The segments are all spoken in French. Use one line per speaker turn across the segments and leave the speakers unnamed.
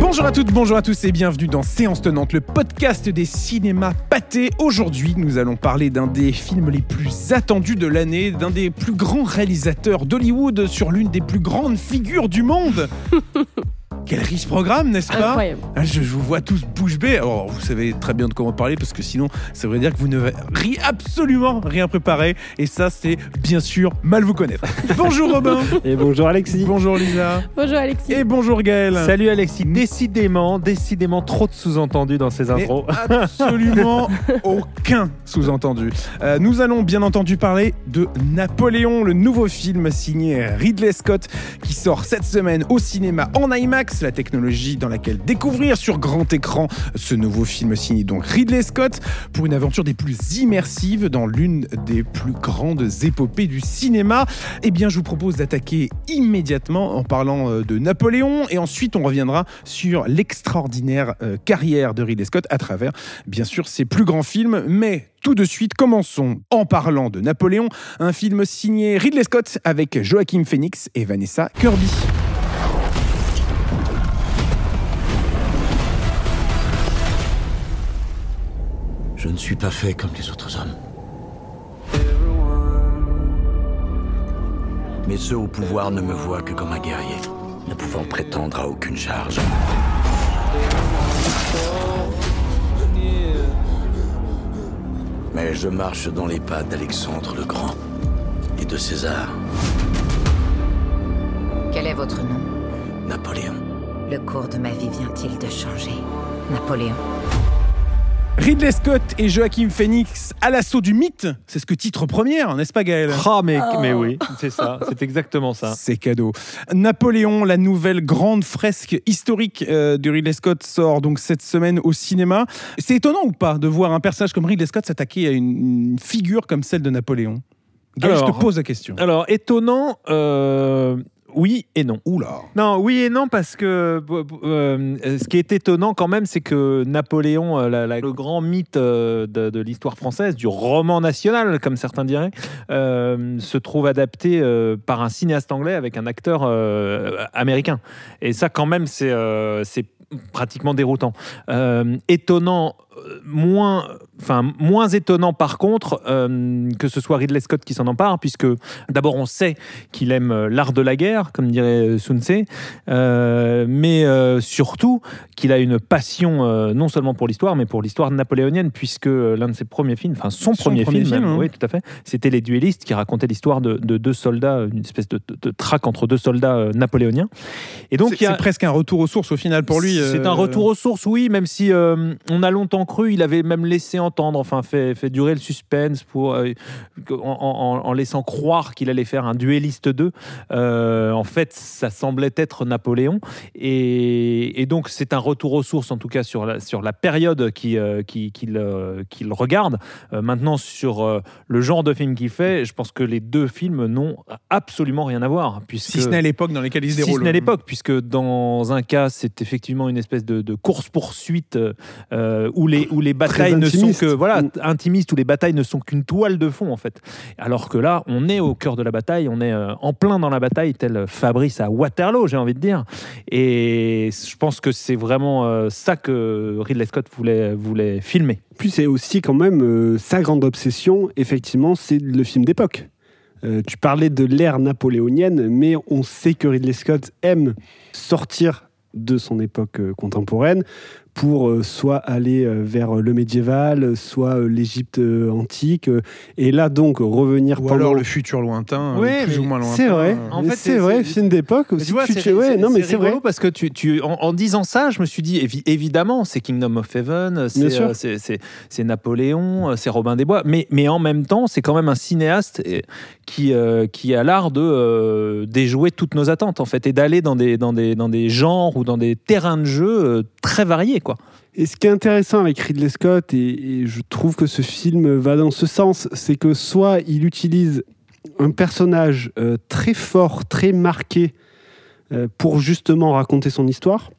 Bonjour à toutes, bonjour à tous et bienvenue dans Séance Tenante, le podcast des cinémas pâtés. Aujourd'hui, nous allons parler d'un des films les plus attendus de l'année, d'un des plus grands réalisateurs d'Hollywood sur l'une des plus grandes figures du monde. Quel riche programme, n'est-ce pas
Incroyable.
Ah, je, je vous vois tous bouche bée. Alors, vous savez très bien de comment parler parce que sinon, ça veut dire que vous ne absolument rien préparé. Et ça, c'est bien sûr mal vous connaître. bonjour Robin.
Et bonjour Alexis.
bonjour Lisa.
Bonjour Alexis.
Et bonjour Gaël.
Salut Alexis. Décidément, décidément trop de sous-entendus dans ces
Mais
intros.
absolument aucun sous-entendu. Euh, nous allons bien entendu parler de Napoléon, le nouveau film signé Ridley Scott qui sort cette semaine au cinéma en IMAX, la technologie dans laquelle découvrir sur grand écran ce nouveau film signé donc Ridley Scott pour une aventure des plus immersives dans l'une des plus grandes épopées du cinéma. Eh bien, je vous propose d'attaquer immédiatement en parlant euh, de Napoléon et ensuite on reviendra sur l'extraordinaire euh, carrière de Ridley Scott à travers, bien sûr, ses plus grands films. Mais tout de suite, commençons en parlant de Napoléon, un film signé Ridley Scott avec Joachim Phoenix et Vanessa Kirby.
Je ne suis pas fait comme les autres hommes. Mais ceux au pouvoir ne me voient que comme un guerrier, ne pouvant prétendre à aucune charge. Mais je marche dans les pas d'Alexandre le Grand et de César,
Quel est votre nom?
Napoléon.
Le cours de ma vie vient-il de changer? Napoléon.
Ridley Scott et Joachim Phoenix à l'assaut du mythe, c'est ce que titre première, n'est-ce pas Gaël?
Ah, mais, mais oui, c'est ça, c'est exactement ça.
C'est cadeau. Napoléon, la nouvelle grande fresque historique euh, de Ridley Scott sort donc cette semaine au cinéma. C'est étonnant ou pas de voir un personnage comme Ridley Scott s'attaquer à une, une figure comme celle de Napoléon? Gaël, je te pose la question.
Alors, étonnant, euh, oui et non.
Oula.
Non, oui et non, parce que euh, ce qui est étonnant quand même, c'est que Napoléon, euh, la- la- le grand mythe euh, de, de l'histoire française, du roman national, comme certains diraient, euh, se trouve adapté euh, par un cinéaste anglais avec un acteur euh, américain. Et ça, quand même, c'est euh, pratiquement déroutant. Euh, étonnant. Euh, Moins, enfin moins étonnant par contre euh, que ce soit Ridley Scott qui s'en empare, puisque d'abord on sait qu'il aime euh, l'art de la guerre, comme dirait Sun Tse, euh, mais euh, surtout qu'il a une passion non seulement pour l'histoire, mais pour l'histoire napoléonienne, puisque l'un de ses premiers films, enfin son,
Son
premier,
premier
film,
hein.
oui, tout à fait, c'était Les Duellistes, qui racontait l'histoire de, de deux soldats, une espèce de, de, de traque entre deux soldats napoléoniens. Et donc
C'est
a-
presque un retour aux sources au final pour lui.
c'est un retour aux sources, oui, même si on a longtemps cru, il avait même laissé entendre, enfin fait, fait durer le suspense pour, euh, en, en- en laissant croire qu'il allait faire un duelliste 2. Euh, en fait, ça semblait être Napoléon. Et, et donc, c'est un retour aux sources, en tout cas sur la, sur la période qui, euh, qui- qu'il qu'il regarde. Euh, maintenant, sur le genre de film qu'il fait, je pense que les deux films n'ont absolument rien à voir. Puisque,
Si ce n'est l'époque dans laquelle il se
si
déroule.
ce n'est l'époque, puisque dans un cas, c'est effectivement une espèce de, de course-poursuite où, les, où les batailles ne sont que, voilà,
Mm.
intimistes, où les batailles ne sont qu'une toile de fond, en fait. Alors que là, on est au cœur de la bataille, on est euh, en plein dans la bataille, tel Fabrice à Waterloo, j'ai envie de dire. Et je pense que c'est vraiment euh, ça que Ridley Scott voulait, voulait filmer.
Puis c'est aussi quand même euh, sa grande obsession, effectivement, c'est le film d'époque. Euh, tu parlais de l'ère napoléonienne, mais on sait que Ridley Scott aime sortir de son époque euh, contemporaine pour euh, soit aller euh, vers le médiéval, soit euh, l'Égypte euh, antique, euh, et là donc revenir
Ou
pendant...
alors le futur lointain,
Ouais,
euh, plus ou moins lointain.
C'est vrai,
euh.
En
mais
fait,
c'est vrai,
c'est-
film d'époque aussi.
tu vois,
futur-
c'est
ouais, non mais c'est vrai.
parce que tu, tu, en, en disant ça, je me suis dit évi- évidemment, c'est Kingdom of Heaven, c'est
sûr.
euh, c'est- c'est- c'est Napoléon, euh, c'est Robin des Bois, mais, mais en même temps, c'est quand même un cinéaste euh, qui, euh, qui a l'art de euh, déjouer toutes nos attentes en fait et d'aller dans des, dans, des, dans des genres ou dans des terrains de jeu euh, très variés
Et ce qui est intéressant avec Ridley Scott, et, je trouve que ce film va dans ce sens, c'est que soit il utilise un personnage euh, très fort, très marqué, euh, pour justement raconter son histoire,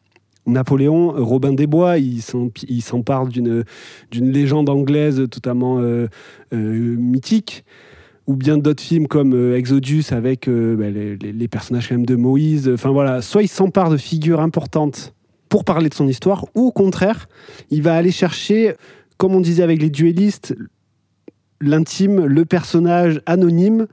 Napoléon, Robin des Bois, il s'empare d'une légende anglaise totalement euh, mythique, ou bien d'autres films comme Exodus avec bah, les, personnages même de Moïse. Enfin voilà, soit il s'empare de figures importantes pour parler de son histoire, ou au contraire, il va aller chercher, comme on disait avec les duellistes, l'intime, le personnage anonyme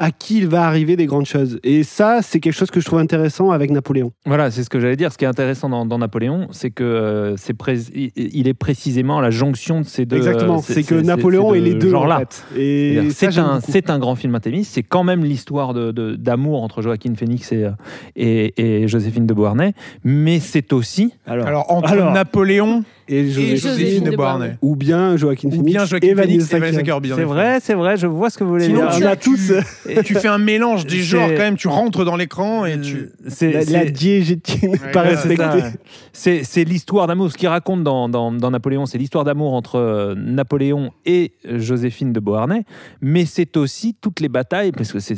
à qui il va arriver des grandes choses. Et ça, c'est quelque chose que je trouve intéressant avec Napoléon.
Voilà, c'est ce que j'allais dire. Ce qui est intéressant dans, dans Napoléon, c'est que euh, c'est il- est précisément à la jonction de ces deux.
Exactement, c'est que Napoléon est les deux.
genres-là.
en fait. Et
C'est un, c'est un grand film intimiste. C'est quand même l'histoire de- de- d'amour entre Joaquin Phoenix et, euh, et, et Joséphine de Beauharnais, mais c'est aussi
Alors,
Alors, entre
Alors.
Napoléon
et Joséphine-
de Beauharnais.
ou bien Joaquin
Ou
Phoenix
bien Joaquin
et
Phoenix
Vanessa
et Vanessa
Kirby.
C'est vrai, c'est vrai. Je vois ce que vous voulez
Sinon,
dire.
on
tu,
a tous, euh,
tu- fais un mélange des genres quand même. Tu rentres dans l'écran et tu.
C'est-
La, la diégétine
Ouais,
pas
ouais,
c'est
respectée.
l'histoire d'amour. Ce qu'il raconte dans, dans- dans Napoléon, c'est l'histoire d'amour entre euh, Napoléon et euh, Joséphine de Beauharnais, mais c'est aussi toutes les batailles, parce que c'est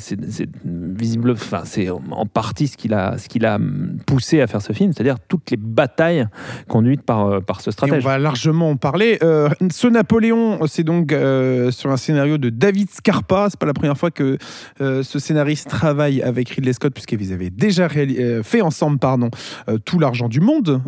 visible, enfin c'est en partie ce qu'il a, ce qu'il a poussé à faire ce film, c'est-à-dire toutes les batailles conduites par, euh, par ce
Et on va largement en parler. Euh, ce Napoléon, c'est donc euh, sur un scénario de David Scarpa. C'est pas la première fois que euh, ce scénariste travaille avec Ridley Scott, puisqu'ils avaient déjà fait ensemble pardon, Tout l'argent du monde,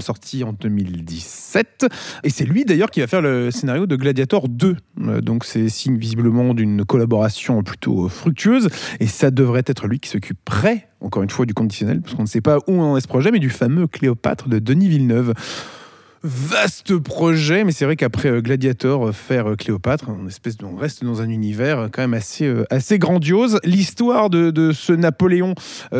sorti en 2017. Et c'est lui d'ailleurs qui va faire le scénario de Gladiator 2. Euh, donc c'est signe visiblement d'une collaboration plutôt fructueuse. Et ça devrait être lui qui s'occuperait, encore une fois, du conditionnel, parce qu'on ne sait pas où en est ce projet, mais du fameux Cléopâtre de Denis Villeneuve. Vaste projet, mais c'est vrai qu'après euh, Gladiator, euh, faire euh, Cléopâtre, on, reste dans un univers quand même assez, grandiose. L'histoire de, ce Napoléon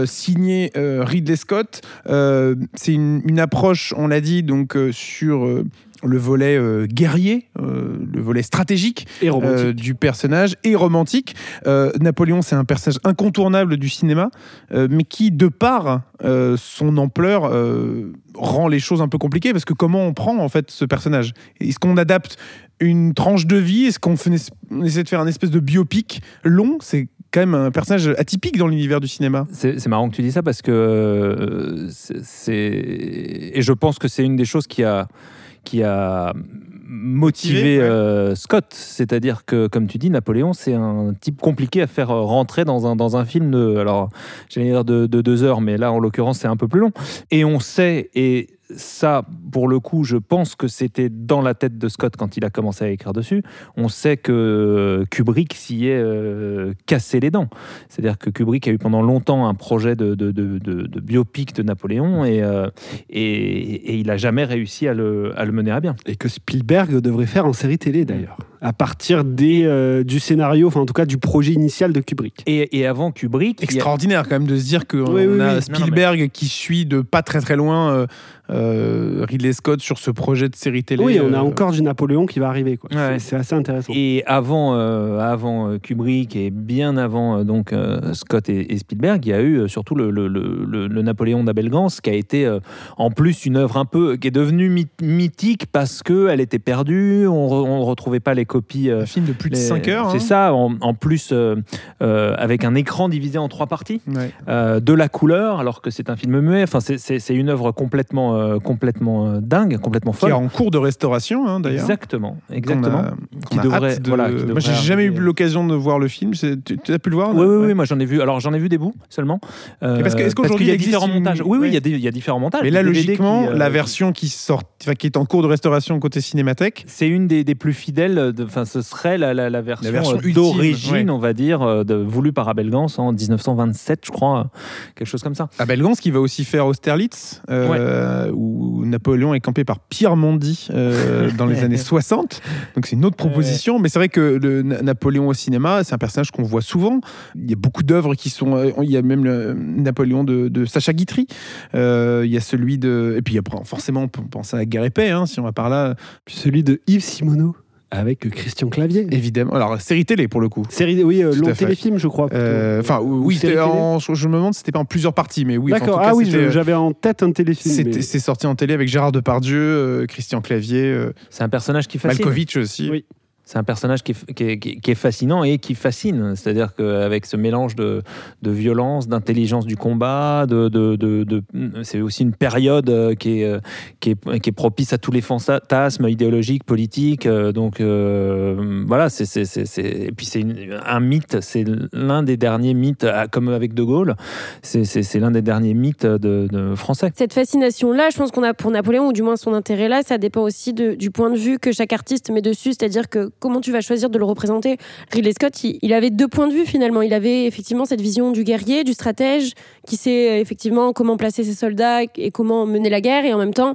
signé Ridley Scott, c'est une, approche, on l'a dit, donc sur le volet euh, guerrier, euh, le volet stratégique
Et
euh, du personnage et romantique. Euh, Napoléon, c'est un personnage incontournable du cinéma, euh, mais qui, de par euh, son ampleur, euh, rend les choses un peu compliquées parce que comment on prend en fait ce personnage? Est-ce qu'on adapte une tranche de vie? Est-ce qu'on fait, on essaie de faire un espèce de biopic long? C'est quand même un personnage atypique dans l'univers du cinéma.
C'est marrant que tu dis ça parce que euh, c'est et je pense que c'est une des choses qui a qui a motivé euh, Scott, c'est-à-dire que comme tu dis Napoléon c'est un type compliqué à faire euh, rentrer dans un dans un film de alors j'allais dire de, de deux heures mais là en l'occurrence c'est un peu plus long. Et on sait et ça, pour le coup, je pense que c'était dans la tête de Scott quand il a commencé à écrire dessus. On sait que Kubrick s'y est euh, cassé les dents. C'est-à-dire que Kubrick a eu pendant longtemps un projet de, biopic de Napoléon et, euh, il n'a jamais réussi à le, à le mener à bien.
Et que Spielberg devrait faire en série télé d'ailleurs, à partir des, euh, du scénario, enfin en tout cas du projet initial de Kubrick.
Et, et avant Kubrick, a-
Extraordinaire quand même de se dire qu'on
Oui, oui,
a
oui.
Spielberg qui suit de pas très très loin euh, euh, Ridley Scott sur ce projet de série télé.
Oui, on a encore du Napoléon qui va arriver. quoi.
Ouais.
C'est- assez intéressant.
Et avant, euh, avant Kubrick et bien avant donc euh, Scott et, et Spielberg, il y a eu surtout le, le- le- Napoléon d'Abel Gans, qui a été euh, en plus une œuvre un peu qui est devenue myth- mythique parce que elle était perdue, on ne retrouvait pas les copies. euh,
un film de plus de
les-
5 heures.
C'est
hein.
ça, en, en plus euh, euh, avec un écran divisé en trois parties,
Ouais.
de la couleur, alors que c'est un film muet. Enfin, c'est- une œuvre complètement, complètement dingue, complètement
Qui
folle.
est en cours de restauration hein, d'ailleurs.
Exactement, exactement.
a-
Qui
a
devrait-
de-
voilà, qui
Moi, j'ai jamais eu l'occasion de voir le film. Tu, tu as pu le voir
Oui, oui,
Ouais.
oui, moi j'en ai vu. Alors j'en ai vu des bouts seulement. Euh,
parce que- est-ce qu'aujourd'hui,
qu'il y a
il
différents
une-
montages? Oui, oui,
ouais.
il y, a des- il y a différents montages.
Mais là, logiquement,
qui, euh,
la version qui sort, qui est en cours de restauration côté Cinémathèque,
C'est une des, des plus fidèles. De- Enfin, ce serait la, la, la version,
version
euh, d'origine,
ouais.
on va dire, euh, de, voulue par Abel Gans en 1927, je crois, euh, quelque chose comme ça.
Abel Gans qui va aussi faire Austerlitz, euh, où Napoléon est campé par Pierre Mondy euh, dans les années 60. Donc c'est une autre proposition, mais c'est vrai que le Na- Napoléon au cinéma, c'est un personnage qu'on voit souvent. Il y a beaucoup d'œuvres qui sont. Il y a même le Napoléon de, de Sacha Guitry. Euh, il y a celui de. Et puis après, forcément, on peut penser à Guerre et Paix, hein, si on va par là,
Puis celui de Yves Simoneau avec Christian Clavier.
évidemment. Alors, série télé pour le coup.
Série, oui, euh, long téléfilm, je crois.
Euh, Enfin, oui, en- je je me demande si c'était pas en plusieurs parties, mais oui.
D'accord. Ah oui, je- j'avais en tête un téléfilm. Mais-
C'est sorti en télé avec Gérard Depardieu, euh, Christian Clavier, euh,
C'est un personnage qui fascine.
Malkovich aussi.
Oui.
C'est un personnage qui est, fascinant et qui fascine. C'est-à-dire qu'avec ce mélange de, violence, d'intelligence du combat, c'est aussi une période euh, qui est, qui, est, propice à tous les fantasmes idéologiques, politiques. Donc euh, voilà, c'est, et puis c'est un mythe, c'est l'un des derniers mythes, comme avec De Gaulle, c'est, l'un des derniers mythes de, français.
Cette fascination-là, je pense qu'on a pour Napoléon, ou du moins son intérêt là, ça dépend aussi du point de vue que chaque artiste met dessus, c'est-à-dire que comment tu vas choisir de le représenter. Ridley Scott, il, avait deux points de vue finalement. Il avait effectivement cette vision du guerrier, du stratège, qui sait euh, effectivement comment placer ses soldats et comment mener la guerre, et en même temps,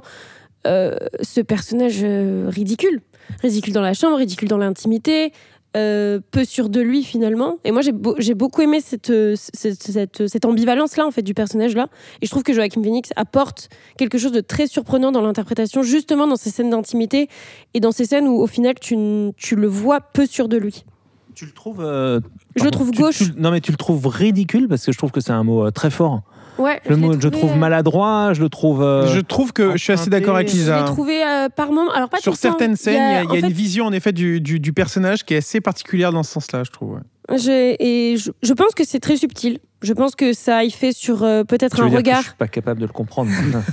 euh, ce personnage euh, ridicule. Ridicule dans la chambre, ridicule dans l'intimité, peu sûr de lui finalement. Et moi j'ai beaucoup aimé cette, cette, cette, ambivalence-là en fait du personnage-là. Et je trouve que Joachim Phoenix apporte quelque chose de très surprenant dans l'interprétation, justement dans ces scènes d'intimité et dans ces scènes où au final tu, tu le vois peu sûr de lui.
Tu le trouves... Euh,
je le trouve gauche.
non mais tu le trouves ridicule parce que je trouve que c'est un mot euh, très fort.
Ouais,
je, je, trouve
euh,
maladroit, je le trouve.
je trouve que je suis assez d'accord avec Lisa.
Je l'ai trouvé par moment. Alors pas
Sur certaines scènes, il y a, une vision en effet du, du, du, personnage qui est assez particulière dans ce sens-là, je trouve.
Et je, je, pense que c'est très subtil. Je pense que ça y fait sur euh, peut-être un regard. Que je
suis pas capable de le comprendre.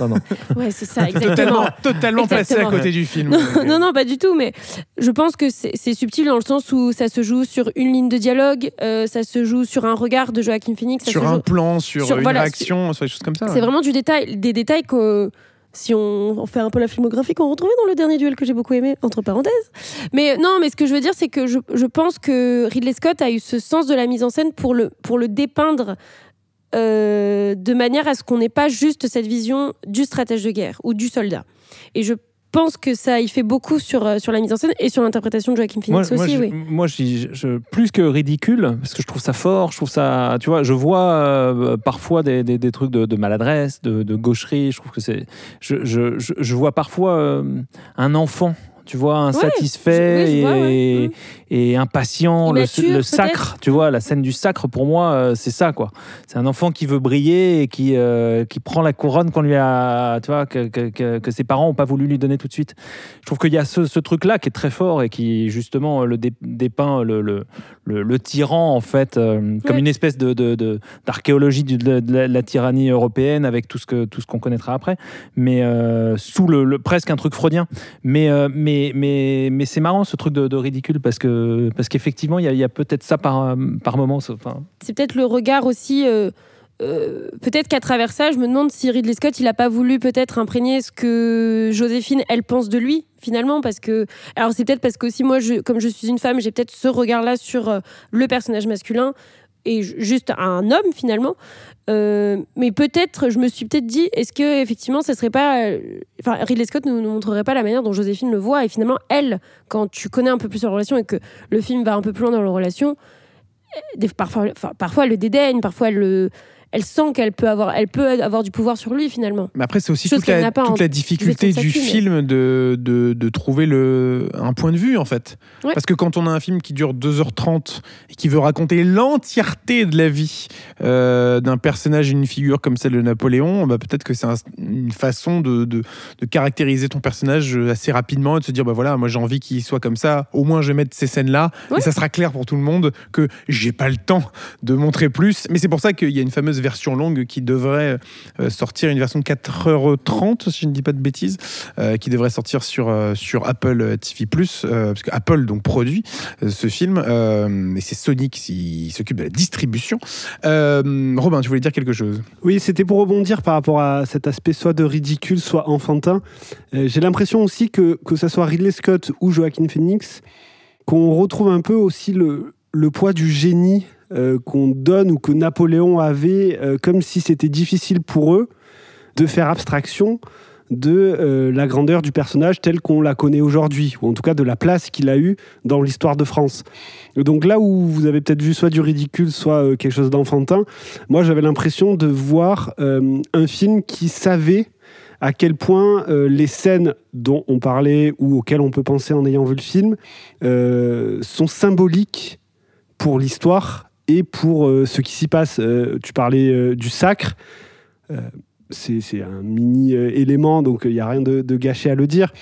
ouais, c'est ça, exactement.
totalement, passé à côté du film.
Non, non, pas du tout. Mais je pense que c'est subtil dans le sens où ça se joue sur une ligne de dialogue, euh, ça se joue sur un regard de Joaquin Phoenix.
sur un plan, sur, une réaction, sur des choses comme ça.
C'est vraiment du détail, des détails que si on, fait un peu la filmographie qu'on retrouvait dans le dernier duel que j'ai beaucoup aimé, entre parenthèses. Mais non, mais ce que je veux dire, c'est que je, je, pense que Ridley Scott a eu ce sens de la mise en scène pour le, pour le dépeindre euh, de manière à ce qu'on n'ait pas juste cette vision du stratège de guerre ou du soldat. Et je pense que ça il fait beaucoup sur, euh, sur la mise en scène et sur l'interprétation de Joaquin Phoenix
aussi.
Moi,
oui. moi je, plus que ridicule, parce que je trouve ça fort, je trouve ça. Tu vois, je vois euh, parfois des, des, des, trucs de, maladresse, de, de, gaucherie. Je trouve que c'est. Je, je, vois parfois euh, un enfant tu vois, insatisfait et, et, impatient, le, le sacre, tu vois, la scène du sacre, pour moi, euh, c'est ça, quoi. C'est un enfant qui veut briller et qui, euh, qui prend la couronne qu'on lui a, tu vois, que, que, que, ses parents n'ont pas voulu lui donner tout de suite. Je trouve qu'il y a ce, ce truc-là qui est très fort et qui, justement, le dépeint le, le, le, tyran, en fait, euh, comme une espèce de, d'archéologie de, de, la, tyrannie européenne avec tout ce, que, tout ce qu'on connaîtra après, mais sous le, presque un truc freudien. Mais, mais mais, mais, c'est marrant ce truc de, ridicule parce que parce qu'effectivement, il y a, peut-être ça par, par moment.
C'est peut-être le regard aussi. Euh, euh, peut-être qu'à travers ça, je me demande si Ridley Scott, il n'a pas voulu peut-être imprégner ce que Joséphine, elle pense de lui finalement, parce que alors c'est peut-être parce que aussi moi, comme je suis une femme, j'ai peut-être ce regard-là sur euh, le personnage masculin et juste un homme finalement. Euh, mais peut-être, je me suis peut-être dit, est-ce que effectivement, ça serait pas, euh, enfin, Ridley Scott ne nous, montrerait pas la manière dont Joséphine le voit, et finalement, elle, quand tu connais un peu plus leur relation et que le film va un peu plus loin dans leur relation, euh, parfois, parfois elle le dédaigne, parfois elle le, elle sent qu'elle peut avoir, elle peut avoir du pouvoir sur lui finalement.
Mais après, c'est aussi toute, la, toute la, difficulté du film de, de, de, trouver le, un point de vue en fait. Parce que quand on a un film qui dure 2h30 et qui veut raconter l'entièreté de la vie euh, d'un personnage, une figure comme celle de Napoléon, bah, peut-être que c'est une façon de, de, caractériser ton personnage assez rapidement et de se dire bah voilà, moi j'ai envie qu'il soit comme ça, au moins je vais mettre ces scènes-là et ça sera clair pour tout le monde que j'ai pas le temps de montrer plus. Mais c'est pour ça qu'il y a une fameuse version longue qui devrait euh, sortir, une version de 4h30, si je ne dis pas de bêtises, euh, qui devrait sortir sur, euh, sur Apple TV+, parce que Apple donc produit ce film, et c'est Sony qui s'occupe de la distribution. Robin, tu voulais dire quelque chose?
Oui, c'était pour rebondir par rapport à cet aspect soit de ridicule, soit enfantin. J'ai l'impression aussi que, que ce soit Ridley Scott ou Joaquin Phoenix, qu'on retrouve un peu aussi le, le poids du génie euh, qu'on donne ou que Napoléon avait, euh, comme si c'était difficile pour eux de faire abstraction de euh, la grandeur du personnage tel qu'on la connaît aujourd'hui, ou en tout cas de la place qu'il a eue dans l'histoire de France. Donc là où vous avez peut-être vu soit du ridicule, soit quelque chose d'enfantin, moi j'avais l'impression de voir un film qui savait à quel point les scènes dont on parlait ou auxquelles on peut penser en ayant vu le film sont symboliques pour l'histoire et pour euh, ce qui s'y passe. Euh, tu parlais euh, du sacre. c'est un mini élément, donc il n'y a rien de, gâché à le dire.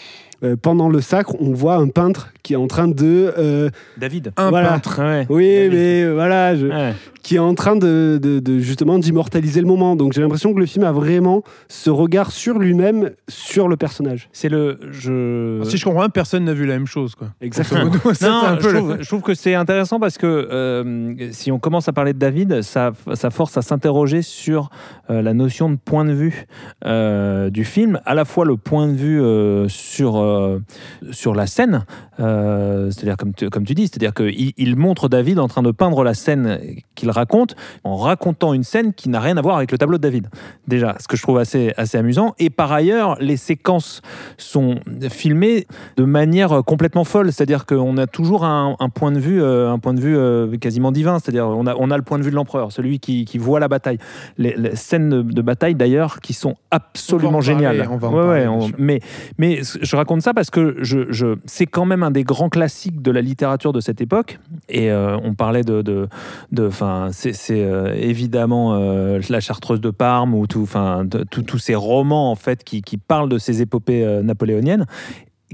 pendant le sacre, on voit un peintre qui est en train de. euh,
David.
Un
Voilà.
peintre.
Ouais.
oui,
David.
mais voilà, je-
Ouais.
qui est en train de, de- de, justement d'immortaliser le moment. Donc j'ai l'impression que le film a vraiment ce regard sur lui-même, sur le personnage.
C'est le. Je...
Si je comprends bien, personne n'a vu la même chose. Quoi.
Exactement.
Non,
c'est un peu
je,
le-
trouve, je trouve que c'est intéressant parce que euh, si on commence à parler de David, ça, ça force à s'interroger sur euh, la notion de point de vue euh, du film, à la fois le point de vue euh, sur, euh, sur la scène, euh, c'est-à-dire comme tu, comme tu dis, c'est-à-dire qu'il il montre David en train de peindre la scène qu'il raconte en racontant une scène qui n'a rien à voir avec le tableau de David. Déjà, ce que je trouve assez, assez amusant. Et par ailleurs, les séquences sont filmées de manière complètement folle, c'est-à-dire qu'on a toujours un, un point de vue, euh, un point de vue euh, quasiment divin, c'est-à-dire on a, on a le point de vue de l'empereur, celui qui, qui voit la bataille. Les, les scènes de, de bataille d'ailleurs qui sont absolument
On parler,
géniales.
on va en
Ouais,
parler,
ouais,
bien
on-
sûr.
mais, mais je raconte ça parce que je, je, c'est quand même un des grands classiques de la littérature de cette époque. Et euh, on parlait de, de, c'est, euh, évidemment euh, la Chartreuse de Parme ou tout, de- tout- tous ces romans en fait qui, qui parlent de ces épopées napoléoniennes,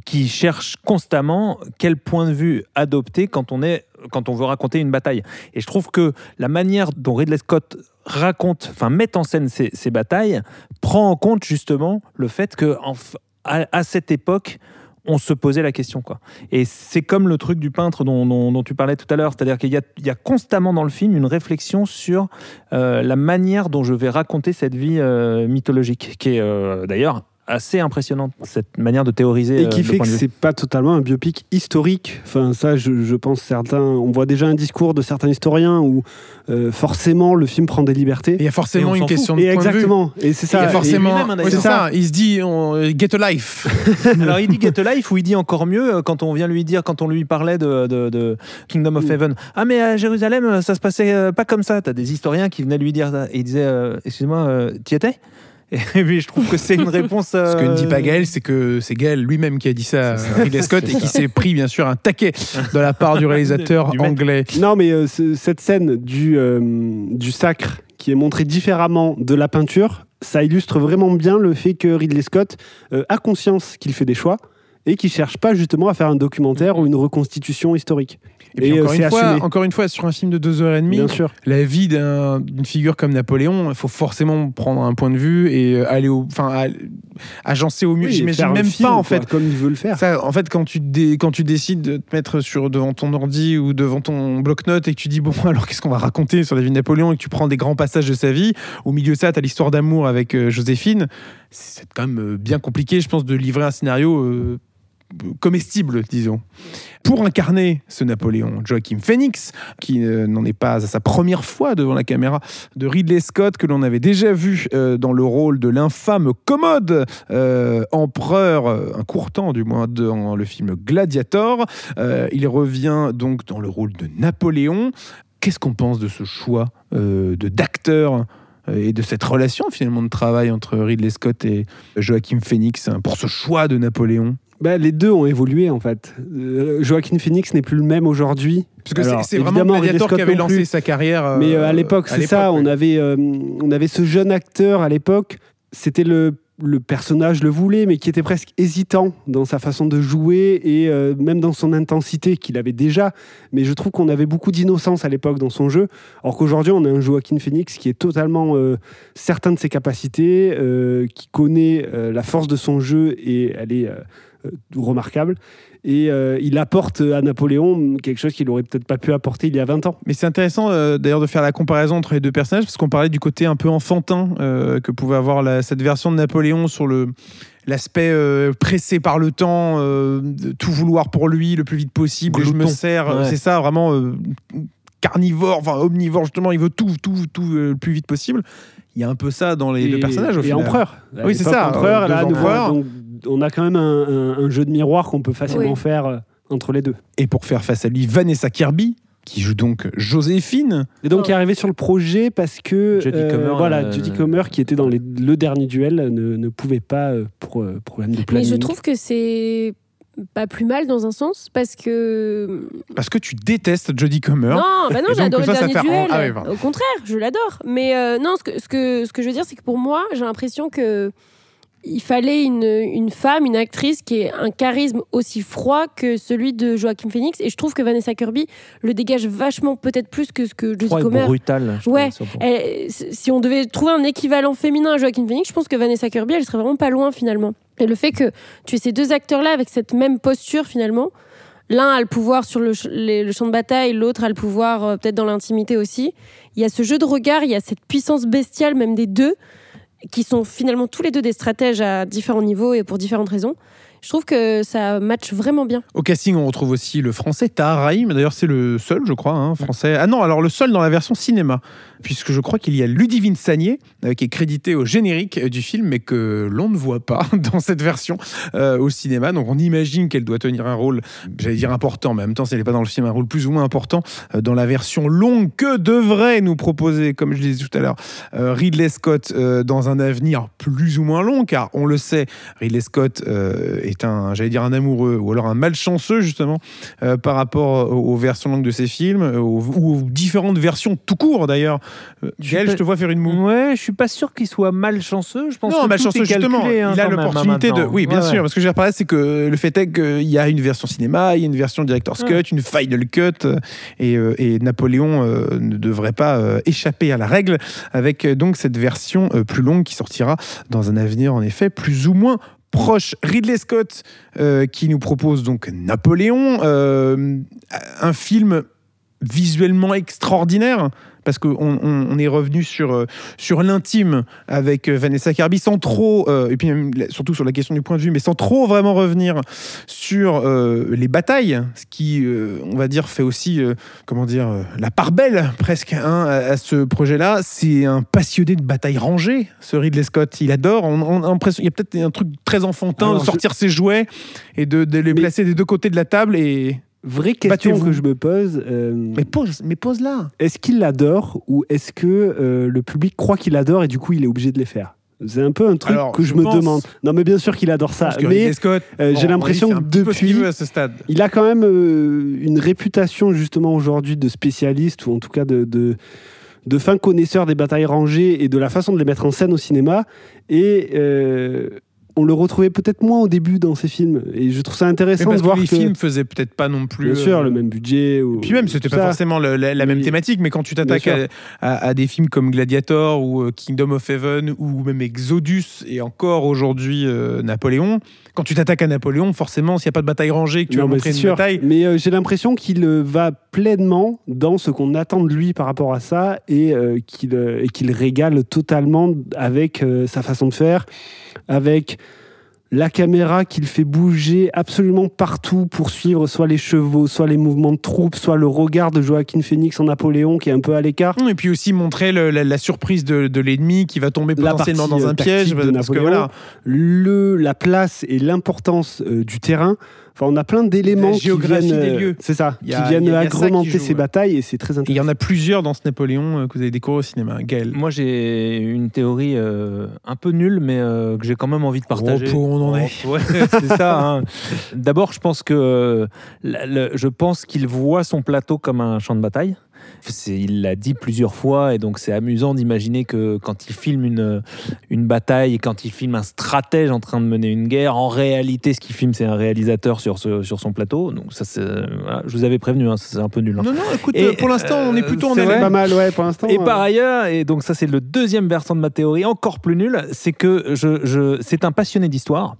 qui cherchent constamment quel point de vue adopter quand on est, quand on veut raconter une bataille. Et je trouve que la manière dont Ridley Scott raconte, enfin, met en scène ces, ces batailles, prend en compte justement le fait que en à cette époque on se posait la question quoi. Et c'est comme le truc du peintre dont, tu parlais tout à l'heure, c'est-à-dire qu'il y a, il y a constamment dans le film une réflexion sur euh, la manière dont je vais raconter cette vie euh, mythologique, qui est euh, d'ailleurs assez impressionnante cette manière de théoriser.
Et
euh,
qui fait que c'est pas totalement un biopic historique. Enfin, ça, je, je pense certains. On voit déjà un discours de certains historiens où euh, forcément le film prend des libertés.
Il y a forcément
Et
une question
Et
de point de vue.
exactement. Et c'est
Il y
ça.
a
Et-
forcément. c'est ça. Il se dit on, get a life.
Alors il dit Get a Life ou il dit encore mieux euh, quand on vient lui dire, quand on lui parlait de, de- de Kingdom of
Mm.
Heaven. Ah mais à Jérusalem, euh, ça se passait euh, pas comme ça. T'as des historiens qui venaient lui dire ça. Et il disait, euh, excuse-moi, euh, t'y étais? Et puis je trouve que c'est une réponse...
Ce que ne dit
euh,
pas Gaël, c'est que c'est Gaël lui-même qui a dit ça à. Ridley Scott et qui s'est pris bien sûr un taquet de la part du réalisateur
Du
anglais.
Non, mais euh, ce- cette scène du, euh, du sacre qui est montrée différemment de la peinture, ça illustre vraiment bien le fait que Ridley Scott euh, a conscience qu'il fait des choix et qu'il cherche pas justement à faire un documentaire ou une reconstitution historique.
Et puis
Et, euh,
encore, une fois, encore une fois, sur un film de deux heures et demie,
Bien sûr.
la vie d'un- d'une figure comme Napoléon, il faut forcément prendre un point de vue et euh, aller au, enfin, agencer au mieux.
Oui,
J'imagine même
film,
pas en
quoi,
fait.
comme il veut le faire.
Ça, en fait, quand tu, dé- quand tu décides de te mettre sur, devant ton ordi ou devant ton bloc-notes et que tu dis, bon, alors qu'est-ce qu'on va raconter sur la vie de Napoléon et que tu prends des grands passages de sa vie, au milieu de ça, tu as l'histoire d'amour avec euh, Joséphine, c'est quand même euh, bien compliqué, je pense, de livrer un scénario euh, comestible, disons. Pour incarner ce Napoléon, Joachim Phoenix, qui euh, n'en est pas à sa première fois devant la caméra de Ridley Scott, que l'on avait déjà vu euh, dans le rôle de l'infâme commode euh, empereur, un court temps du moins, dans le film Gladiator. Il revient donc dans le rôle de Napoléon. Qu'est-ce qu'on pense de ce choix de d'acteur et de cette relation finalement de travail entre Ridley Scott et Joachim Phoenix hein, pour ce choix de Napoléon?
Bah, les deux ont évolué en fait. Euh, Joaquin Phoenix n'est plus le même aujourd'hui.
Parce que c'est- vraiment Gladiator qui avait lancé
plus.
sa carrière. euh,
Mais euh, à l'époque,
à
c'est ça.
l'époque,
On avait, euh, on avait ce jeune acteur à l'époque. C'était le, le personnage le voulait, mais qui était presque hésitant dans sa façon de jouer et euh, même dans son intensité qu'il avait déjà. Mais je trouve qu'on avait beaucoup d'innocence à l'époque dans son jeu. Alors qu'aujourd'hui, on a un Joaquin Phoenix qui est totalement euh, certain de ses capacités, euh, qui connaît euh, la force de son jeu et elle est euh, euh, remarquable. Et euh, il apporte à Napoléon quelque chose qu'il aurait peut-être pas pu apporter il y a 20 ans.
Mais c'est intéressant euh, d'ailleurs de faire la comparaison entre les deux personnages parce qu'on parlait du côté un peu enfantin euh, que pouvait avoir la- cette version de Napoléon sur le l'aspect euh, pressé par le temps, euh, de tout vouloir pour lui le plus vite possible. Et je me
Glouton.
sers, euh,
Ouais.
c'est ça vraiment euh, carnivore, enfin omnivore justement. Il veut tout, tout, tout euh, le plus vite possible. Il y a un peu ça dans les deux personnages au
et
final.
empereur.
Oui, c'est ça,
Empereur, là,
empereurs.
donc, on a quand même un, un- un jeu de miroir qu'on peut facilement
Oui.
faire euh, entre les deux.
Et pour faire face à lui, Vanessa Kirby qui joue donc Joséphine.
Et donc,
Oh.
qui est arrivé sur le projet parce que
Jodie
euh,
Comer,
voilà,
euh,
Judy Comer, qui était dans les- le dernier duel, ne, ne pouvait pas pour euh, problème de
Mais
planning.
je trouve que c'est pas plus mal dans un sens parce que
Parce que tu détestes Jodie Comer.
non bah non
ça,
le dernier duel.
Ah
au contraire je l'adore. Mais euh, non ce que, ce que ce que je veux dire c'est que pour moi j'ai l'impression que il fallait une, une femme, une actrice qui ait un charisme aussi froid que celui de Joaquin Phoenix. Et je trouve que Vanessa Kirby le dégage vachement, peut-être plus que ce que Jodie Comer.
brutal.
Ouais, Elle- si on devait trouver un équivalent féminin à Joaquin Phoenix, je pense que Vanessa Kirby, elle serait vraiment pas loin finalement. Et le fait que tu aies ces deux acteurs-là avec cette même posture finalement, l'un a le pouvoir sur le, ch- les- le champ de bataille, l'autre a le pouvoir euh, peut-être dans l'intimité aussi. Il y a ce jeu de regard, il y a cette puissance bestiale même des deux, qui sont finalement tous les deux des stratèges à différents niveaux et pour différentes raisons. Je trouve que ça match vraiment bien.
Au casting, on retrouve aussi le français Tahar Rahim. D'ailleurs, c'est le seul, je crois, hein, français. Ah non, alors le seul dans la version cinéma, puisque je crois qu'il y a Ludivine Sagné, euh, qui est crédité au générique du film, mais que l'on ne voit pas dans cette version euh, au cinéma. Donc on imagine qu'elle doit tenir un rôle, j'allais dire important, mais en même temps, si elle n'est pas dans le film, un rôle plus ou moins important euh, dans la version longue que devrait nous proposer, comme je le disais tout à l'heure, Ridley Scott dans un avenir plus ou moins long, car on le sait, Ridley Scott est un, j'allais dire un amoureux, ou alors un malchanceux justement, par rapport aux, versions longues de ses films, ou aux différentes versions tout court d'ailleurs. Euh, Gaël, je te vois faire une moue.
Ouais, je suis pas sûr qu'il soit malchanceux. Je pense
Non,
que
malchanceux
calculé,
justement.
hein,
il a
hein,
l'opportunité de. Oui, bien
Ouais,
sûr.
ouais.
Parce que je vais c'est que le fait est qu'il y a une version cinéma, il y a une version director's
Ouais.
cut, une final cut, euh, et, euh, et Napoléon euh, ne devrait pas euh, échapper à la règle avec donc cette version euh, plus longue qui sortira dans un avenir en effet plus ou moins proche. Ridley Scott qui nous propose donc Napoléon, un film visuellement extraordinaire parce qu'on on, on est revenu sur, euh, sur l'intime avec euh, Vanessa Kirby sans trop, euh, et puis surtout sur la question du point de vue, mais sans trop vraiment revenir sur euh, les batailles, ce qui, euh, on va dire, fait aussi, comment dire, la part belle presque hein, à, à ce projet-là. C'est un passionné de bataille rangée, ce Ridley Scott. Il adore. On, on a l'impression, il y a peut-être un truc très enfantin
Alors,
de sortir ses jouets et de, de les
Mais-
placer des deux côtés de la table et.
Vraie question que je me pose. euh,
Mais pose, mais pose là.
Est-ce qu'il l'adore ou est-ce que euh, le public croit qu'il adore et du coup il est obligé de les faire? C'est un peu un truc
Alors,
que je,
je
me
pense-
demande. Non mais bien sûr qu'il adore ça, mais euh,
bon,
j'ai
on
l'impression que
ce
depuis,
veut à ce stade.
il a quand même euh, une réputation justement aujourd'hui de spécialiste ou en tout cas de, de, de fin connaisseur des batailles rangées et de la façon de les mettre en scène au cinéma. Et euh, on le retrouvait peut-être moins au début dans ses films. Et je trouve ça intéressant
parce
de voir
que les
que,
films faisaient peut-être pas non plus.
bien sûr,
euh,
le même budget. Ou,
Puis même, c'était pas
ça.
forcément le- la, la même thématique, mais quand tu t'attaques
Bien
à, à- à des films comme Gladiator ou euh, Kingdom of Heaven ou même Exodus et encore aujourd'hui euh, Napoléon, quand tu t'attaques à Napoléon, forcément, s'il n'y a pas de bataille rangée que tu
Non,
vas montrer une
sûr.
bataille,
Mais euh, j'ai l'impression qu'il euh, va pleinement dans ce qu'on attend de lui par rapport à ça et euh, qu'il régale totalement avec sa façon de faire, avec la caméra qu'il fait bouger absolument partout pour suivre soit les chevaux, soit les mouvements de troupes, soit le regard de Joaquin Phoenix en Napoléon qui est un peu à l'écart.
et puis aussi montrer le- la, la surprise de, de l'ennemi qui va tomber
La
potentiellement dans
euh,
un piège.
tactique de
Parce que voilà,
Le, la place et l'importance euh, du terrain. Enfin, on a plein d'éléments qui
géographie
viennent,
des
euh,
lieux.
c'est ça,
a-
qui viennent
a-
agrémenter
joue,
ces
ouais.
batailles et c'est très
il y
intéressant.
en a plusieurs dans ce Napoléon euh, que vous avez découvert au cinéma. Gaël.
Moi, j'ai une théorie euh, un peu nulle, mais euh, que j'ai quand même envie de partager.
Oh, pour on en est.
Oh, ouais, c'est ça. hein. D'abord, je pense que euh, le- je pense qu'il voit son plateau comme un champ de bataille. Il l'a dit plusieurs fois, et donc c'est amusant d'imaginer que quand il filme une, une bataille et quand il filme un stratège en train de mener une guerre, en réalité, ce qu'il filme, c'est un réalisateur sur, ce- sur son plateau. Donc ça, c'est- voilà, je vous avais prévenu, hein, c'est un peu nul. hein.
Non, non, écoute,
Et,
euh, pour l'instant, on est
euh,
plutôt en
vrai
Pas mal, ouais, pour l'instant.
Et
euh,
par ailleurs, et donc ça c'est le deuxième versant de ma théorie, encore plus nul, c'est que je, je, c'est un passionné d'histoire.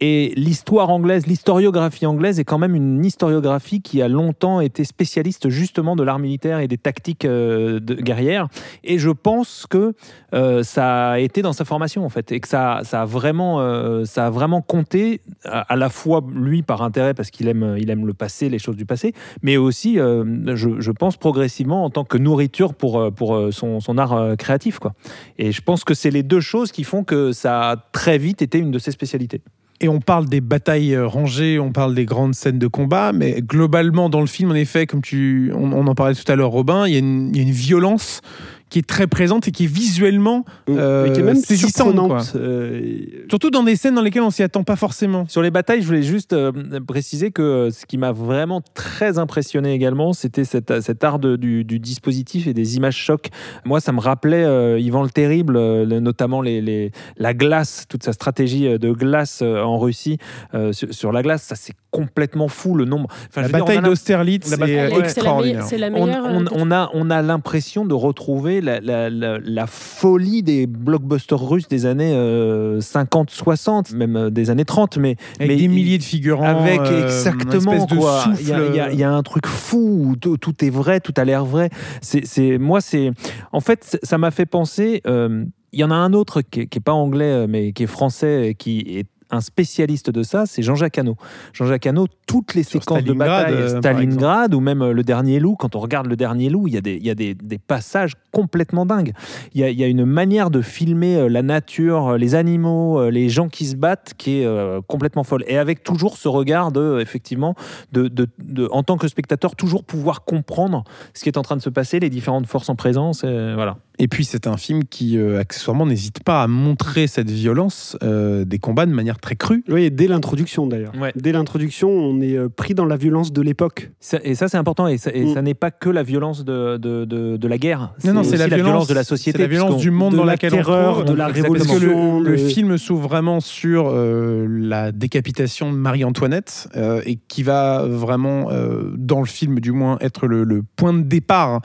Et l'histoire anglaise, l'historiographie anglaise est quand même une historiographie qui a longtemps été spécialiste justement de l'art militaire et des tactiques euh, de, guerrières. Et je pense que euh, ça a été dans sa formation en fait, et que ça, a, vraiment, euh, ça a vraiment compté à, la fois lui par intérêt parce qu'il aime, il aime le passé, les choses du passé, mais aussi, je, pense progressivement en tant que nourriture pour, pour son, son art créatif. Quoi. Et je pense que c'est les deux choses qui font que ça a très vite été une de ses spécialités.
Et on parle des batailles euh, rangées, on parle des grandes scènes de combat, mais globalement dans le film, en effet, comme tu, on, en parlait tout à l'heure, Robin, il y a une violence qui est très présente et qui est visuellement euh,
Mais qui est même
saisissante,
euh,
Surtout dans des scènes dans lesquelles on s'y attend pas forcément.
Sur les batailles, je voulais juste euh, préciser que euh, ce qui m'a vraiment très impressionné également, c'était cet, cet art de- du, du dispositif et des images chocs. Moi, ça me rappelait euh, Yvan le Terrible, euh, le- notamment les, les- la glace, toute sa stratégie de glace euh, en Russie euh, sur, sur la glace. Ça, c'est complètement fou le nombre. Enfin,
La bataille
a l'im-
d'Austerlitz
La bataille-
est
Ouais.
C'est la meilleure-
extraordinaire.
On, on-
euh,
on a, on a l'impression de retrouver la, la- la- la folie des blockbusters russes des années euh, 50-60, même euh, des années 30, mais
Avec
mais
des
il-
milliers de figurants.
avec
euh,
exactement quoi. Il y, a- y y un truc fou où tout, tout est vrai, tout a l'air vrai. C'est, c'est- moi, c'est en fait, ça m'a fait penser. euh, il y en a un autre qui est, qui est pas anglais, euh, mais qui est français, et qui est un spécialiste de ça, c'est Jean-Jacques Hano. Jean-Jacques Hano, toutes les
Sur
séquences de bataille,
euh,
Stalingrad ou même euh, le dernier loup, quand on regarde le dernier loup, il y a des, il y a des, des passages complètement dingues. Il y, a, il y a une manière de filmer euh, la nature, euh, les animaux, euh, les gens qui se battent qui est euh, complètement folle. Et avec toujours ce regard de, effectivement, de, de- de- en tant que spectateur, toujours pouvoir comprendre ce qui est en train de se passer, les différentes forces en présence. et voilà.
Et puis c'est un film qui euh, accessoirement n'hésite pas à montrer cette violence euh, des combats de manière très crue.
Oui, et dès l'introduction d'ailleurs.
Ouais.
Dès l'introduction, on est euh, pris dans la violence de l'époque.
Et ça, c'est important. Et ça,
Mm.
ça n'est pas que la violence de, de, de- de la guerre.
Non, non, c'est la violence,
de la société.
C'est la violence du monde
de
dans
la
laquelle
terreur,
on trouve.
de la
Exactement. Parce que
révolution,
le, film s'ouvre vraiment sur euh, la décapitation de Marie-Antoinette euh, et qui va vraiment, euh, dans le film du moins, être le, le point de départ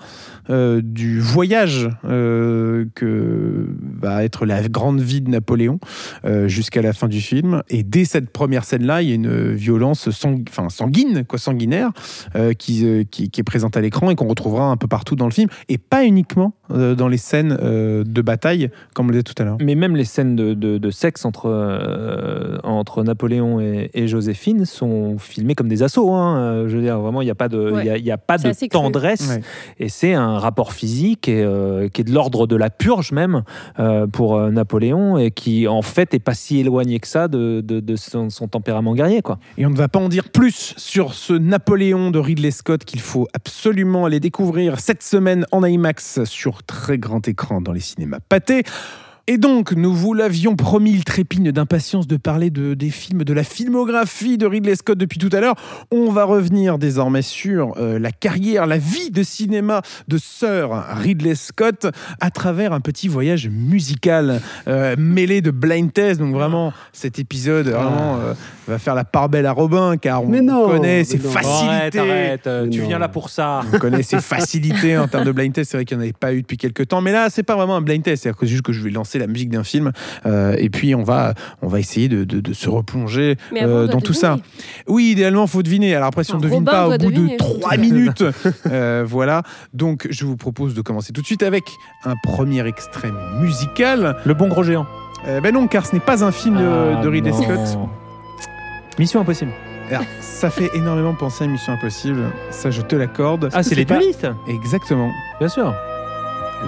euh, du voyage euh, que va être la grande vie de Napoléon euh, jusqu'à la fin du film. Et dès cette première scène-là, il y a une violence sang- enfin, sanguine, quoi, sanguinaire, euh, qui, euh, qui, qui est présente à l'écran et qu'on retrouvera un peu partout dans le film, et pas uniquement euh, dans les scènes euh, de bataille, comme on le disait tout à l'heure.
Mais même les scènes de, de- de sexe entre, euh, entre Napoléon et, et Joséphine sont filmées comme des assauts. hein. Euh, Je veux dire, vraiment, il n'y a pas de,
Ouais.
il y a- il y a pas de tendresse.
Ouais.
Et c'est un rapport physique et, euh, qui est de l'ordre de la purge même euh, pour euh, Napoléon et qui en fait est pas si éloigné que ça de, de- de son, son tempérament guerrier. Quoi.
Et on ne va pas en dire plus sur ce Napoléon de Ridley Scott qu'il faut absolument aller découvrir cette semaine en IMAX sur très grand écran dans les cinémas pâtés. Et donc, nous vous l'avions promis, il trépigne d'impatience de parler de, des films, de la filmographie de Ridley Scott depuis tout à l'heure. On va revenir désormais sur euh, la carrière, la vie de cinéma de Sir Ridley Scott à travers un petit voyage musical euh, mêlé de blind test. Donc vraiment, cet épisode vraiment euh, va faire la part belle à Robin car on
Mais non,
connaît ses facilités.
Arrête, arrête, tu
non.
viens là pour ça.
On connaît ses facilités en termes de blind test. C'est vrai qu'il n'y en avait pas eu depuis quelques temps. Mais là, c'est pas vraiment un blind test. C'est juste que je vais lancer la musique d'un film. euh, et puis, on va, on va essayer de, de- de se replonger
Mais avant, on
euh, dans tout ça. Oui, idéalement, faut deviner. Alors après, si on ne devine pas au bout de trois minutes, euh, voilà. Donc, je vous propose de commencer tout de suite avec un premier extrait musical.
Le bon gros géant.
Euh, ben non, car ce n'est pas un film de,
Ah,
de Ridley
non.
Scott.
Mission impossible.
Alors, ça fait énormément penser à Mission Impossible. Ça, je te l'accorde.
Ah, c'est les duelistes
Exactement.
Bien sûr.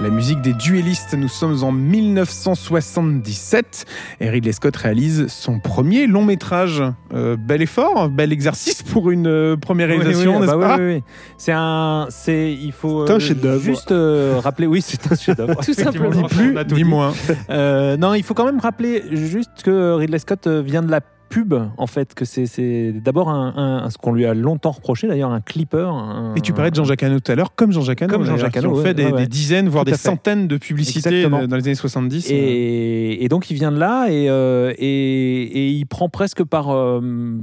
La musique des duellistes, nous sommes en 1977 et Ridley Scott réalise son premier long métrage. Euh, bel effort, bel exercice pour une euh, première réalisation,
Oui, oui,
n'est-ce
bah
pas
oui, oui, oui. C'est un, c'est, il faut
C'est un
euh,
chef-d'œuvre.
Juste euh, rappeler, oui, c'est un chef-d'œuvre.
Tout simplement.
Ni plus, ni moins.
Euh, non, il faut quand même rappeler juste que Ridley Scott vient de la pub, en fait, que c'est, d'abord un, un- ce qu'on lui a longtemps reproché, d'ailleurs, un clipper. un-
Et tu parlais de Jean-Jacques Hano tout à l'heure, comme Jean-Jacques Hano,
Comme
d'ailleurs,
Jean-Jacques Hano,
ont fait
ouais,
des,
ouais, ouais.
des dizaines, voire des centaines de publicités
Exactement.
dans les années 70.
Et, et donc il vient de là et, euh, et, et il prend presque par, euh,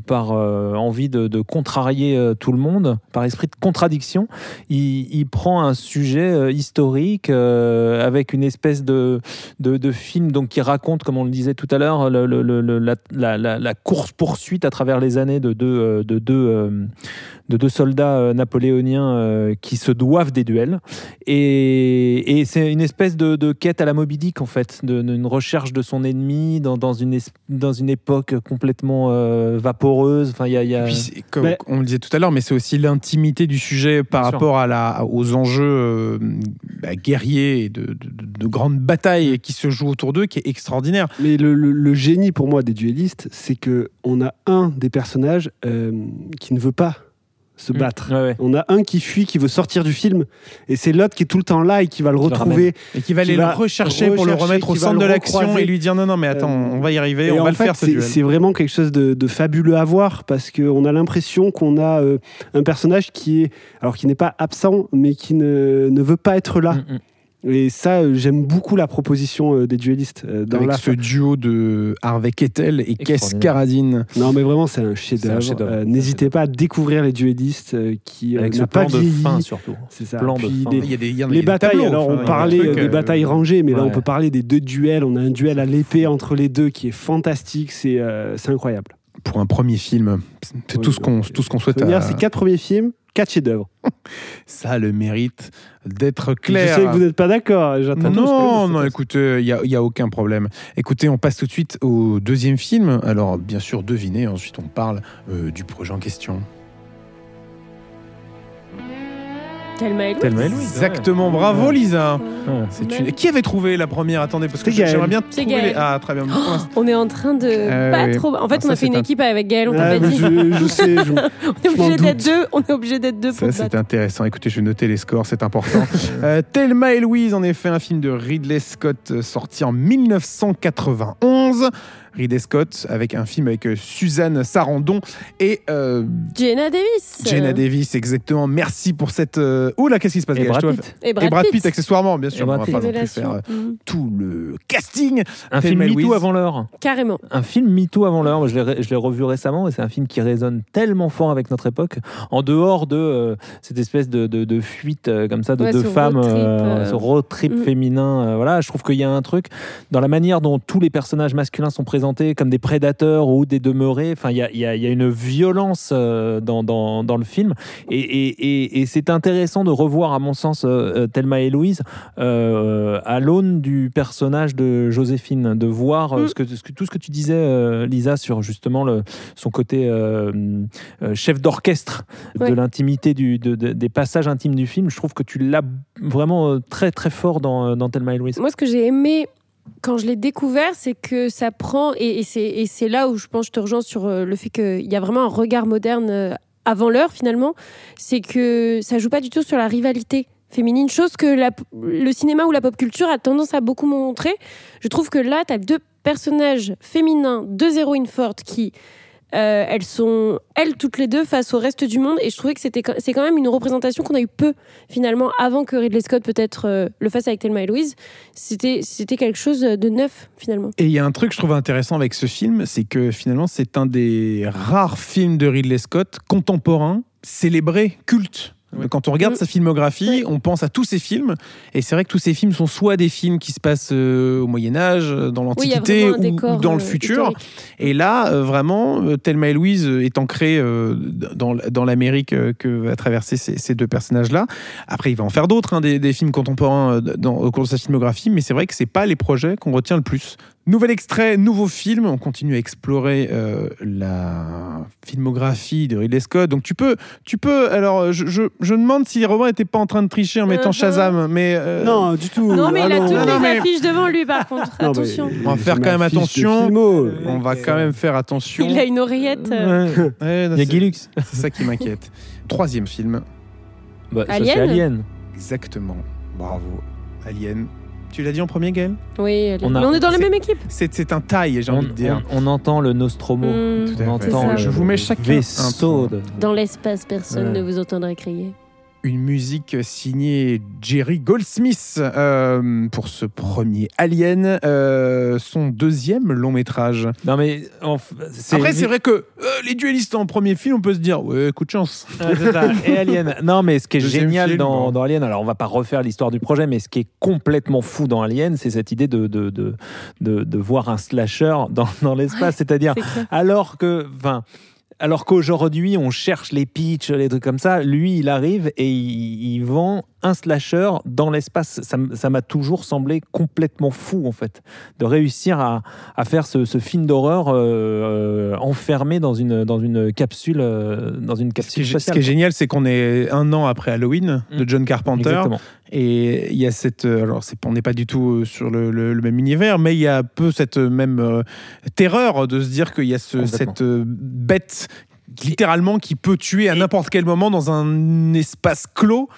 par euh, envie de, de contrarier tout le monde, par esprit de contradiction, il, il prend un sujet historique avec une espèce de, de, de film donc, qui raconte, comme on le disait tout à l'heure, la- la course-poursuite à travers les années de deux, euh, de deux, euh, de deux soldats euh, napoléoniens euh, qui se doivent des duels. Et, et c'est une espèce de, de quête à la Moby Dick, en fait, de- d'une recherche de son ennemi dans, dans, une, es- dans une époque complètement euh, vaporeuse. Enfin, il y a. y
puis, comme
Mais-
on le disait tout à l'heure, mais c'est aussi l'intimité du sujet par
Bien sûr.
rapport à la, aux enjeux euh, bah, guerriers et de, de- de- de grandes batailles qui se jouent autour d'eux qui est extraordinaire.
Mais le, le- le génie pour moi des duellistes, c'est que on a un des personnages euh, qui ne veut pas se
Mm.
battre.
Ouais, ouais.
On a un qui fuit, qui veut sortir du film, et c'est l'autre qui est tout le temps là et qui va le
Qui le
retrouver.
Et qui va
Qui
aller
va
le rechercher pour le remettre au centre de l'action et lui dire non, non, mais attends,
Euh,
on va y arriver,
Et
on
en
va le
fait,
faire ce
c'est vraiment quelque chose de, de fabuleux à voir parce qu'on a l'impression qu'on a euh, un personnage qui est, alors qui n'est pas absent, mais qui ne, ne veut pas être là.
Mm, mm.
Et ça, euh, j'aime beaucoup la proposition euh, des duellistes euh, dans
Avec
la
ce duo de Harvey Kettel et Kess
Extraordinaire.
Caradine.
Non, mais vraiment, c'est un chef-d'œuvre. Euh, N'hésitez pas à découvrir les duellistes qui euh,
Avec ce
n'a pas
plan de
vieilli.
fin surtout.
C'est ça.
plan de
Puis
fin.
les-
Il y a des, il y en a-
les
des
batailles,
tableaux,
alors
enfin,
on parlait
truc,
des
euh,
batailles rangées, mais là on peut parler des deux duels. On a un duel à l'épée entre les deux qui est fantastique, c'est euh, c'est incroyable.
Pour un premier film, c'est
Oui,
tout ce qu'on tout ce qu'on souhaite. À-
Ces quatre premiers films, quatre chefs-d'œuvre.
Ça a le mérite d'être
Je
clair.
sais que vous n'êtes pas d'accord.
Non, non, écoutez, il n'y a aucun problème. Écoutez, on passe tout de suite au deuxième film. Alors, bien sûr, devinez, ensuite on parle euh, du projet en question.
Thelma et Louise.
Thelma et Louise.
Exactement, bravo Lisa.
Ouais.
C'est
Ouais.
une- Qui avait trouvé la première Attendez, parce que j'aimerais bien trouver les...
Gaël.
Ah, très bien. L'instant-
On est en train de
Euh,
pas
oui.
trop. En fait,
Ah,
on a fait une
un-
équipe avec Gaël, on t'a
Ah,
pas
mais
dit.
je, je sais. je-
On est obligé d'être deux. On est obligé d'être deux pour
Ça, c'est intéressant. Écoutez, je vais noter les scores, c'est important. Euh, Thelma et Louise, en effet, un film de Ridley Scott euh, sorti en 1991. Ridley Scott avec un film avec euh, Suzanne Sarandon et euh,
Jenna Davis.
Jenna Davis, exactement. Merci pour cette. euh, Oh là, qu'est-ce qui se passe
Et Brad Pitt.
Et
Et
Brad,
Pitt,
Pitt.
accessoirement, bien sûr.
Et
On va
Pitt.
pas non plus
Révélation.
faire euh,
Mm.
tout le casting.
Un film
Louise.
avant l'heure.
Carrément.
Un film MeToo avant l'heure. Je l'ai revu récemment et c'est un film qui résonne tellement fort avec notre époque. En dehors de euh, cette espèce de, de- de fuite euh, comme ça de
Ouais,
deux
ce
femmes,
road trip,
euh,
euh,
ce road trip féminin. euh, voilà, je trouve qu'il y a un truc dans la manière dont tous les personnages masculins sont présentés comme des prédateurs ou des demeurés. Enfin, il y a, il y a- il y a une violence euh, dans, dans, dans le film et, et- et- et c'est intéressant de revoir, à mon sens, euh, euh, Thelma et Louise à l'aune du personnage de Joséphine, de voir
Mm.
ce que, ce que- tout ce que tu disais, Lisa, sur justement le, son côté chef d'orchestre
Ouais.
de l'intimité du, de- de- des passages intimes du film. Je trouve que tu l'as vraiment très très fort dans, dans Thelma et Louise.
Moi, ce que j'ai aimé quand je l'ai découvert, c'est que ça prend, et, c'est là où je pense que je te rejoins sur euh, le fait qu'il y a vraiment un regard moderne euh, avant l'heure, finalement, c'est que ça joue pas du tout sur la rivalité féminine, chose que le cinéma ou la pop culture a tendance à beaucoup montrer. Je trouve que là, tu as deux personnages féminins, deux héroïnes fortes qui... euh, elles sont, elles, toutes les deux, face au reste du monde. Et je trouvais que c'était, c'est quand même une représentation qu'on a eu peu, finalement, avant que Ridley Scott, peut-être, euh, le fasse avec Thelma et Louise c'était c'était quelque chose de neuf finalement.
Et il y a un truc que je trouve intéressant avec ce film, c'est que finalement, c'est un des rares films de Ridley Scott contemporains, célébrés, cultes.
Ouais.
Quand on regarde sa filmographie,
Ouais.
on pense à tous ses films, et c'est vrai que tous ces films sont soit des films qui se passent euh, au Moyen Âge, dans
y a
l'Antiquité ou, dans le
euh,
futur.
historique.
Et là, euh, vraiment, euh, Thelma et Louise euh, est ancrée euh, dans, dans l'Amérique euh, que va traverser ces, ces deux personnages-là. Après, il va en faire d'autres, hein, des, des films contemporains euh, dans- au cours de sa filmographie, mais c'est vrai que c'est pas les projets qu'on retient le plus. Nouvel extrait, nouveau film. On continue à explorer euh, la filmographie de Ridley Scott. Donc tu peux, tu peux. Alors, je, je, je demande si Robin n'était pas en train de tricher en mettant
Uh-huh.
Shazam, mais euh,
Non, du tout.
Non, mais il a toutes
non,
les
mais-
affiches devant lui, par contre.
Non, mais
Attention.
On va faire quand même attention. on va quand même faire attention.
Il a une oreillette. euh,
Ouais.
Ouais, non,
Il y a
c'est-
Guilux.
c'est ça qui m'inquiète. Troisième film.
Bah, ça,
Alien
c'est Alien.
Exactement. Bravo. Alien. Tu l'as dit en premier, Gaël
Oui, elle est-
On a-
mais on est dans la
c'est-
même équipe.
C'est c'est un taille, j'ai
On,
envie de dire.
on- on entend le Nostromo.
Hmm,
Tout à
On
fait.
entend
ça.
le
Je vous mets chacun un
vaisseau. de-
Dans l'espace, personne
Ouais.
ne vous entendra crier.
Une musique signée Jerry Goldsmith euh, pour ce premier Alien, euh, son deuxième long métrage.
Non mais en f- c'est
Après, c'est vrai que euh, les duellistes en premier film, on peut se dire, ouais, coup de chance.
Ça. Et Alien. Non, mais ce qui est
Deuxième
génial
film,
dans,
bon.
dans Alien, alors on va pas refaire l'histoire du projet, mais ce qui est complètement fou dans Alien, c'est cette idée de, de, de, de, de voir un slasher dans, dans l'espace. C'est-à-dire, alors que. Enfin, alors qu'aujourd'hui, on cherche les pitchs, les trucs comme ça, lui, il arrive et il, il vend un slasher dans l'espace. Ça m'a toujours semblé complètement fou, en fait, de réussir à, à faire ce, ce film d'horreur euh, euh, enfermé dans une, dans une capsule, euh, dans une
Ce qui
capsule
est, ce qui est génial, c'est qu'on est un an après Halloween de. John Carpenter.
Exactement.
Et il y a cette. euh, Alors, on n'est pas du tout euh, sur le, le- le même univers, mais il y a un peu cette euh, même euh, terreur de se dire qu'il y a ce, cette euh, bête littéralement qui peut tuer à n'importe quel moment dans un espace clos.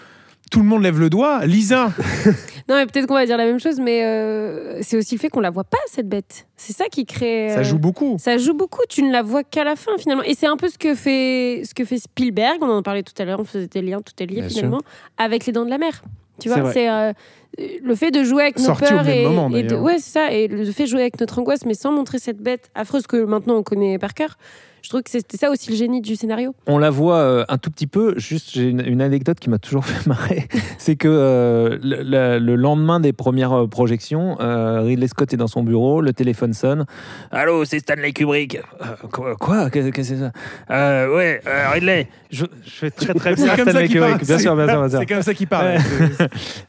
Tout le monde lève le doigt. Lisa,
Non, mais peut-être qu'on va dire la même chose, mais euh, c'est aussi le fait qu'on la voit pas, cette bête. C'est ça qui crée.
ça joue beaucoup.
Ça joue beaucoup, tu ne la vois qu'à la fin finalement. Et c'est un peu ce que fait, ce que fait Spielberg, on en parlait tout à l'heure, on faisait des liens, tout est lié
Bien
finalement, avec Les Dents de la Mer. Tu vois, c'est euh, le fait de jouer avec nos
Sorti
peurs et,
moment,
et de, ouais, c'est ça, et le fait de jouer avec notre angoisse, mais sans montrer cette bête affreuse que maintenant on connaît par cœur. Je trouve que c'était ça aussi le génie du scénario.
On la voit euh, un tout petit peu. Juste, j'ai une, une anecdote qui m'a toujours fait marrer. C'est que euh, le, le- le lendemain des premières euh, projections, euh, Ridley Scott est dans son bureau, le téléphone sonne. Allô, c'est Stanley Kubrick. Euh, quoi quoi? Qu'est-ce que c'est ça? Euh, Ouais, euh, Ridley. Je, je fais très très
C'est
bien
comme ça
Stanley
qu'il parle.
Kubrick. Bien sûr, bien sûr, bien sûr.
C'est comme ça qu'il parle.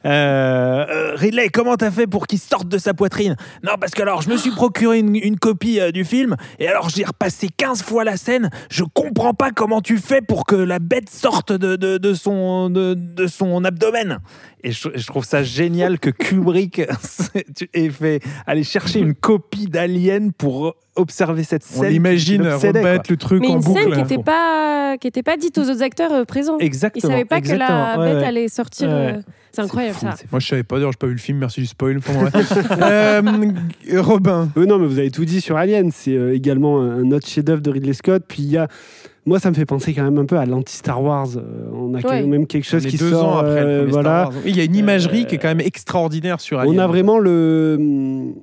Ridley, comment t'as fait pour qu'il sorte de sa poitrine? Non, parce que alors, je me suis procuré une, une copie euh, du film, et alors j'ai repassé 15 fois la scène. Je comprends pas comment tu fais pour que la bête sorte de, de, de son, de, de son abdomen. Et je, je trouve ça génial que Kubrick ait fait aller chercher une copie d'Alien pour observer cette
On
scène. l'obsédait, quoi.
remettre le truc
Mais
en
une
boucle.
scène qui n'était pas, qui était pas dite aux autres acteurs euh, présents. Ils
Exactement.
savaient pas que la
exactement. Ouais,
bête
ouais.
allait sortir.
Ouais.
euh, C'est incroyable
fou,
ça.
Moi, je savais pas, d'ailleurs, j'ai pas vu le film, merci du spoil. Enfin, bref. Euh, Robin,
Euh, non, mais vous avez tout dit sur Alien. C'est euh, également un autre chef-d'œuvre de Ridley Scott. Puis il y a. Moi, ça me fait penser quand même un peu à l'anti-Star Wars. Euh, on a quand
Ouais.
même quelque chose qui
deux
sort.
ans après le
euh, voilà.
Star Wars. Oui, Il y a une imagerie qui est quand même extraordinaire sur Alien.
On a vraiment le hum,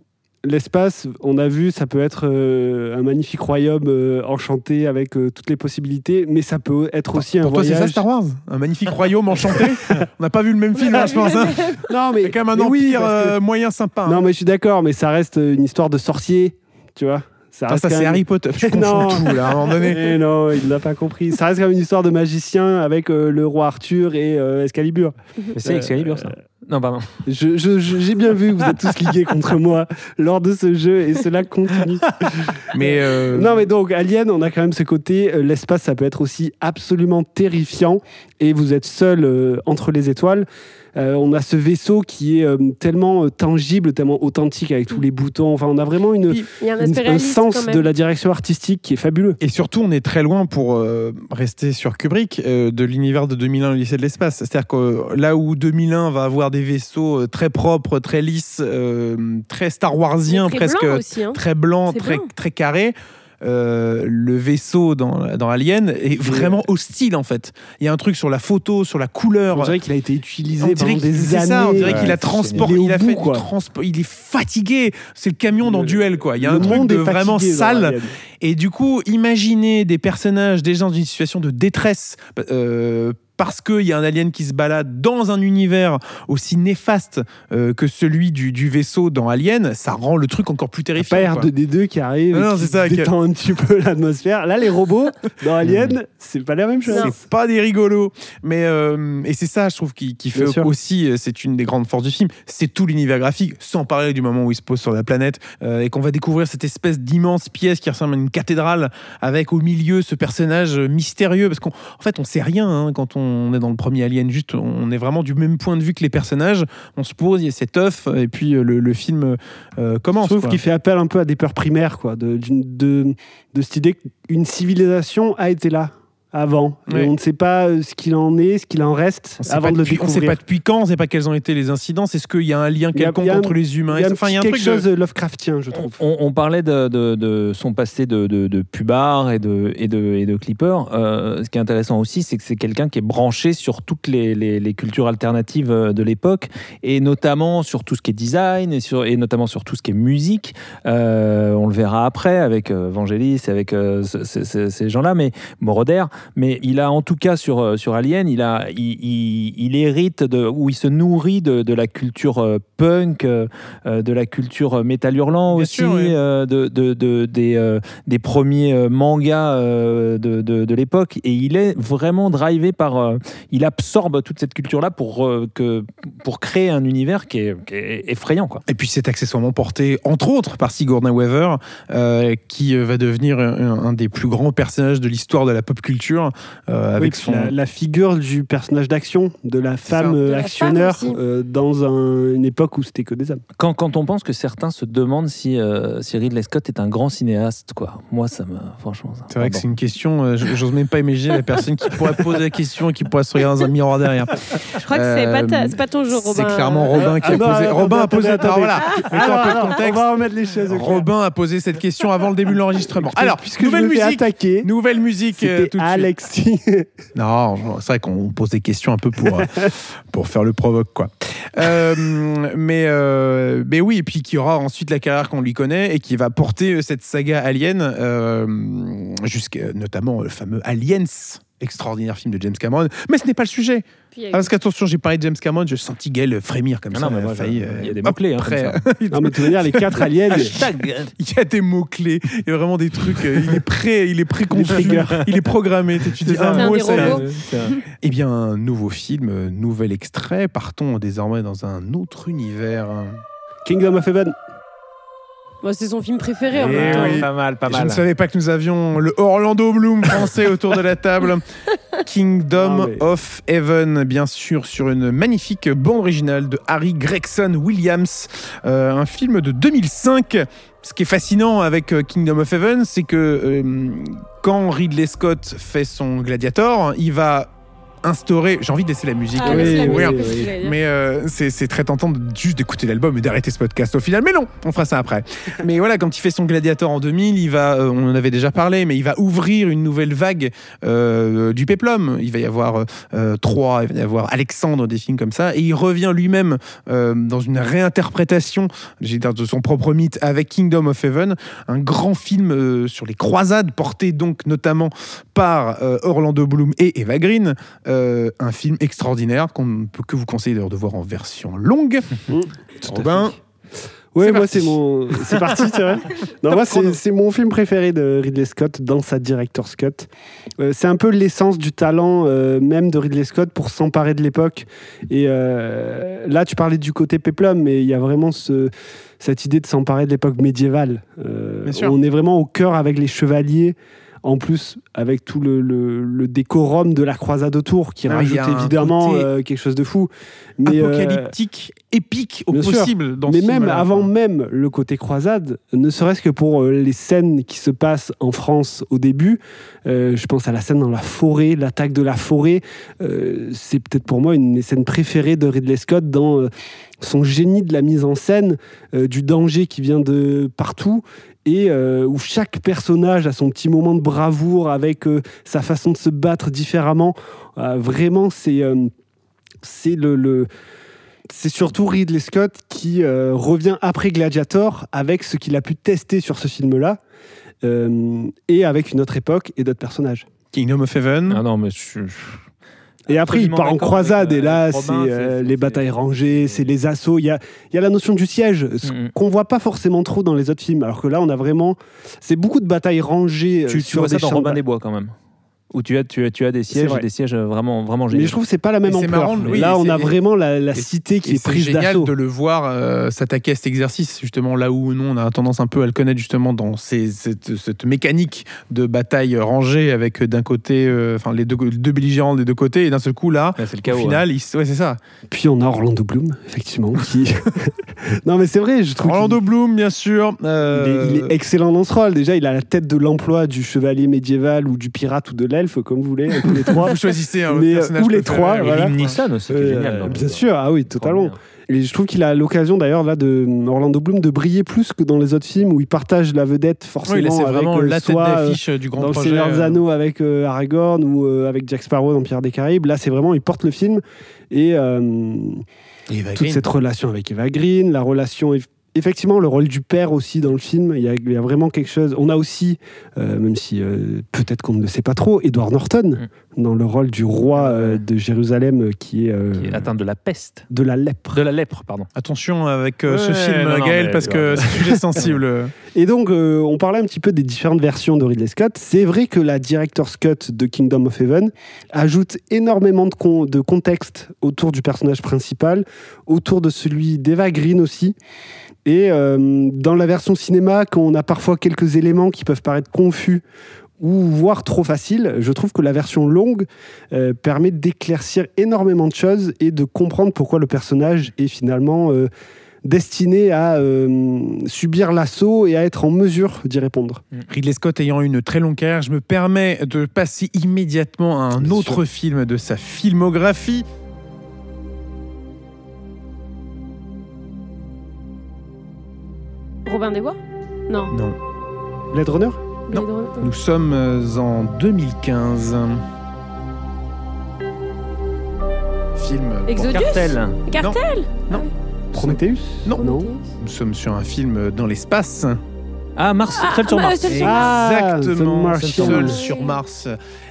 l'espace. On a vu, ça peut être euh, un magnifique royaume euh, enchanté avec euh, toutes les possibilités, mais ça peut être aussi un
Pour toi, c'est
voyage.
ça Star Wars? Un magnifique royaume enchanté? On n'a pas vu le même film, hein, je pense. hein.
non, mais
C'est quand même un
oui,
empire
que-
moyen sympa. hein.
Non, mais je suis d'accord, mais ça reste une histoire de sorcier, tu vois. Ça
Ah,
reste
ça, c'est
même-
Harry Potter. Je
Non.
tout, là, à un moment donné.
Eh non, il l'a pas compris. Ça reste quand même une histoire de magicien avec euh, le roi Arthur et euh, Excalibur.
Mais c'est Excalibur, ça. Non, pardon.
Je- je- je- J'ai bien vu que vous êtes tous ligués contre moi lors de ce jeu et cela continue.
Mais, euh,
Non, mais donc, Alien, on a quand même ce côté, euh, l'espace, ça peut être aussi absolument terrifiant et vous êtes seul euh, entre les étoiles. Euh, on a ce vaisseau qui est euh, tellement euh, tangible, tellement authentique avec tous les boutons. Enfin, on a vraiment une,
Puis-
Il y a un
une- sens de la direction artistique qui est fabuleux.
Et surtout, on est très loin pour euh, rester sur Kubrick euh, de l'univers de 2001, le lycée de l'espace. C'est-à-dire que là où 2001 va avoir des vaisseaux très propres, très lisses, euh, très Star Warsien,
Très
presque
blanc aussi, hein.
très blanc,
C'est
très,
blanc.
très carré. Euh, le vaisseau dans, dans Alien est vraiment hostile en fait. Il y a un truc sur la photo, sur la couleur.
On dirait qu'il a été utilisé pendant des années.
ça, on dirait qu'il a transporté, il a fait
bout,
transport, il est fatigué. C'est le camion dans
Le-
Duel quoi. Il y a un truc
monde
de vraiment sale. Et du coup, imaginez des personnages déjà dans une situation de détresse euh, parce qu'il y a un alien qui se balade dans un univers aussi néfaste euh, que celui du, du vaisseau dans Alien, ça rend le truc encore plus terrifiant.
pas
quoi.
R2D2 qui arrive
Non,
qui
ça,
détend un petit peu l'atmosphère. Là, les robots dans Alien, c'est pas la même chose.
C'est pas des rigolos. Mais, euh, et c'est ça, je trouve, qui, qui fait aussi, euh, c'est une des grandes forces du film, c'est tout l'univers graphique, sans parler du moment où il se pose sur la planète, euh, et qu'on va découvrir cette espèce d'immense pièce qui ressemble à une cathédrale, avec au milieu ce personnage mystérieux, parce qu'en en fait, on sait rien hein, quand on est dans le premier Alien, juste, on est vraiment du même point de vue que les personnages, on se pose, il y a cet œuf, et puis euh, le, le film euh,
Je
commence.
trouve
quoi.
qu'il fait appel un peu à des peurs primaires, quoi, de, d'une- de, de cette idée qu'une civilisation a été là avant. Et on ne sait pas euh, ce qu'il en est, ce qu'il en reste
On
avant de le
depuis- on
découvrir.
sait pas depuis quand, on sait pas quels ont été les incidents. Est-ce qu'il y a un lien
a-
quelconque
un-
entre les humains
Il y a un
Enfin, il y a un
petit
truc
quelque
de-
chose de Lovecraftien, je trouve.
On, on parlait de, de- de son passé de, de, de pubard et de, et de, et de clipper. Euh, ce qui est intéressant aussi, c'est que c'est quelqu'un qui est branché sur toutes les, les- les cultures alternatives euh, de l'époque, et notamment sur tout ce qui est design, et, sur, et notamment sur tout ce qui est musique. Euh, on le verra après avec Vangelis, avec euh, ce- ce- ce- ces gens-là, mais Moroder. Mais il a en tout cas sur, euh, sur Alien, il, a, il, il- il hérite de, ou il se nourrit de, de la culture euh, punk, euh, de la culture métal hurlant
Bien
aussi,
sûr, oui.
de, de- de- des, des premiers mangas de, de- l'époque. Et il est vraiment drivé par. il absorbe toute cette culture-là pour, que, pour créer un univers qui est, qui est effrayant. Quoi.
Et puis c'est accessoirement porté, entre autres, par Sigourney Weaver, euh, qui va devenir un, un des plus grands personnages de l'histoire de la pop culture euh, avec
Oui,
son.
la, la figure du personnage d'action, de la femme euh,
De la
actionneur
femme
euh, dans un- une époque où c'était que des hommes.
Quand, quand on pense que certains se demandent si, euh, si Ridley Scott est un grand cinéaste, quoi. Moi, ça me. Franchement, ça.
C'est vrai que
Pardon.
c'est une question, euh, j'ose même pas imaginer la personne qui pourrait poser la question et qui pourrait se regarder dans un miroir derrière.
Je crois que c'est pas, ta- pas ton jour, Robin.
C'est clairement Robin qui
Ah
a
non,
posé.
attendez,
Robin a posé. alors voilà, mettons un
Alors,
peu de
alors,
contexte.
on va remettre les choses.
Robin a posé cette question avant le début de l'enregistrement. Alors,
puisque
nouvelle musique.
attaquer,
Nouvelle musique.
c'était
tout de suite.
Alexis.
Non, c'est vrai qu'on pose des questions un peu pour, euh, pour faire le provoque, quoi. Euh, mais, euh, mais oui, et puis qui aura ensuite la carrière qu'on lui connaît et qui va porter cette saga Alien, euh, jusqu'à notamment le fameux Aliens, extraordinaire film de James Cameron. Mais ce n'est pas le sujet.
Puis, euh,
Ah, parce qu'attention, j'ai parlé de James Cameron, j'ai senti Gaël frémir comme
Ah
ça.
non, mais moi,
failli,
je-
euh,
il y a des
hop,
mots-clés, hein,
non, mais tu veux dire, les quatre aliens.
Il y a des mots-clés, il y a vraiment des trucs, euh, il est prêt, il est préconçu, il est programmé. Tu dis un
C'est un
mot,
des
ça-. Eh bien, un nouveau film, euh, nouvel extrait. Partons désormais dans un autre univers.
Kingdom of Heaven.
Bon, c'est son film préféré en
Eh
même temps.
oui.
Pas mal, pas
Je
mal.
ne savais pas que nous avions le Orlando Bloom français autour de la table. Kingdom
Non, mais-
of Heaven, bien sûr, sur une magnifique bande originale de Harry Gregson Williams, Euh, un film de 2005. Ce qui est fascinant avec euh, Kingdom of Heaven, c'est que euh, quand Ridley Scott fait son Gladiator, il va instaurer. J'ai envie de laisser la musique.
Ah,
Oui, oui, oui.
Mais euh, c'est très tentant de juste d'écouter l'album et d'arrêter ce podcast au final. Mais non, on fera ça après. mais voilà, quand il fait son Gladiator en 2000, il va, euh, on en avait déjà parlé, mais il va ouvrir une nouvelle vague euh, du péplum. Il va y avoir euh, Troie, il va y avoir Alexandre, des films comme ça. Et il revient lui-même dans une réinterprétation de son propre mythe avec Kingdom of Heaven, un grand film sur les croisades, porté donc notamment par Orlando Bloom et Eva Green. Euh, un film extraordinaire qu'on ne peut que vous conseiller d'ailleurs de voir en version longue. Robin,
Ouais,
C'est
moi
parti.
c'est mon. C'est parti, c'est vrai. Non, moi c'est c'est mon film préféré de Ridley Scott dans sa director's cut. Euh, c'est un peu l'essence du talent euh, même de Ridley Scott pour s'emparer de l'époque. Et euh, là, tu parlais du côté péplum, mais il y a vraiment ce, cette idée de s'emparer de l'époque médiévale. Euh,
Bien sûr.
on est vraiment au cœur avec les chevaliers. En plus, avec tout le, le- le décorum de la croisade autour, qui
Ah
rajoute évidemment euh, quelque chose de fou. Mais, euh,
apocalyptique, épique au
sûr.
possible dans
mais
ce
même avant même le côté croisade, ne serait-ce que pour euh, les scènes qui se passent en France au début, euh, je pense à la scène dans la forêt, l'attaque de la forêt, c'est peut-être pour moi une des scènes préférées de Ridley Scott dans son génie de la mise en scène, euh, du danger qui vient de partout. Et euh, où chaque personnage a son petit moment de bravoure avec euh, sa façon de se battre différemment. Euh, vraiment, c'est euh, c'est le, le- c'est surtout Ridley Scott qui euh, revient après Gladiator avec ce qu'il a pu tester sur ce film-là euh, et avec une autre époque et d'autres personnages.
Kingdom of Heaven.
Ah non, mais je.
Et après, il part en croisade et là,
euh,
c'est euh,
c'est-
les batailles rangées, c'est les assauts. Il y a, y a la notion du siège, ce
Mhm.
qu'on voit pas forcément trop dans les autres films. Alors que là, on a vraiment, c'est beaucoup de batailles rangées euh,
Tu, tu
sur
vois ça
des
dans
champs de
Robin des Bois quand même. Où tu as, tu as, tu as des sièges, des sièges vraiment, vraiment
Mais
géniaux.
je trouve que c'est pas la même
c'est
ampleur.
marrant, oui,
là, on a
c'est-
vraiment la, cité qui
Et
est
c'est
prise
génial
d'assaut.
de le voir euh, s'attaquer à cet exercice, justement là où nous on a tendance un peu à le connaître justement dans ces- cette, cette mécanique de bataille rangée avec euh, d'un côté, euh, enfin les deux, deux belligérants des deux côtés, et d'un seul coup là,
Là, c'est le
au
chaos. hein.
final, il ouais, c'est ça.
Puis on a Orlando Bloom, effectivement. Qui... non, mais c'est vrai, je trouve.
Orlando Bloom, bien sûr.
Il est,
euh,
il est excellent dans ce rôle. Déjà, il a la tête de l'emploi du chevalier médiéval ou du pirate ou de l'elfe, comme vous voulez, les trois.
Vous choisissez un
Mais, euh,
personnage
ou les trois,
euh,
Et
voilà.
Aussi,
Euh,
génial.
bien sûr, ah oui, totalement. Et je trouve qu'il a l'occasion d'ailleurs là de Orlando Bloom de briller plus que dans les autres films où il partage la vedette forcément
Oui,
avec
vraiment
euh,
la tête
soit, euh,
d'affiche du grand
dans le
projet.
Seigneur
euh,
Anneaux avec euh, Aragorn ou euh, avec Jack Sparrow dans Pierre des Caraïbes. Là, c'est vraiment il porte le film et euh, toute
Green.
cette relation avec Eva Green, la relation effectivement le rôle du père aussi dans le film. Il y a, il y a vraiment quelque chose. On a aussi, euh, même si euh, peut-être qu'on ne le sait pas trop, Edward Norton dans le rôle du roi euh, de Jérusalem qui est, euh,
Qui est atteint de la peste.
de la lèpre.
De la lèpre, pardon.
Attention avec euh, ce
Ouais,
film,
non,
Gaël, parce que c'est un sujet sensible.
Et donc, euh, on parlait un petit peu des différentes versions de Ridley Scott. C'est vrai que la Director's Cut de Kingdom of Heaven ajoute énormément de, con- de contexte autour du personnage principal, autour de celui d'Eva Green aussi. Et euh, dans la version cinéma, quand on a parfois quelques éléments qui peuvent paraître confus ou voire trop facile. Je trouve que la version longue euh, permet d'éclaircir énormément de choses et de comprendre pourquoi le personnage est finalement euh, destiné à euh, subir l'assaut et à être en mesure d'y répondre.
Ridley Scott ayant une très longue carrière, je me permets de passer immédiatement à un
Bien
autre film de sa filmographie.
Robin des Bois Non.
Non.
Blade Runner
Blade Runner.
Nous sommes euh, en 2015. Film.
Exodus
Cartel.
Cartel
Non.
Prometheus
Non.
Non.
Nous sommes sur un film dans l'espace.
Ah, Mars,
Ah,
seul sur
bah,
Mars.
seul sur
Ah,
Exactement.
The Martian.
Seul sur Mars.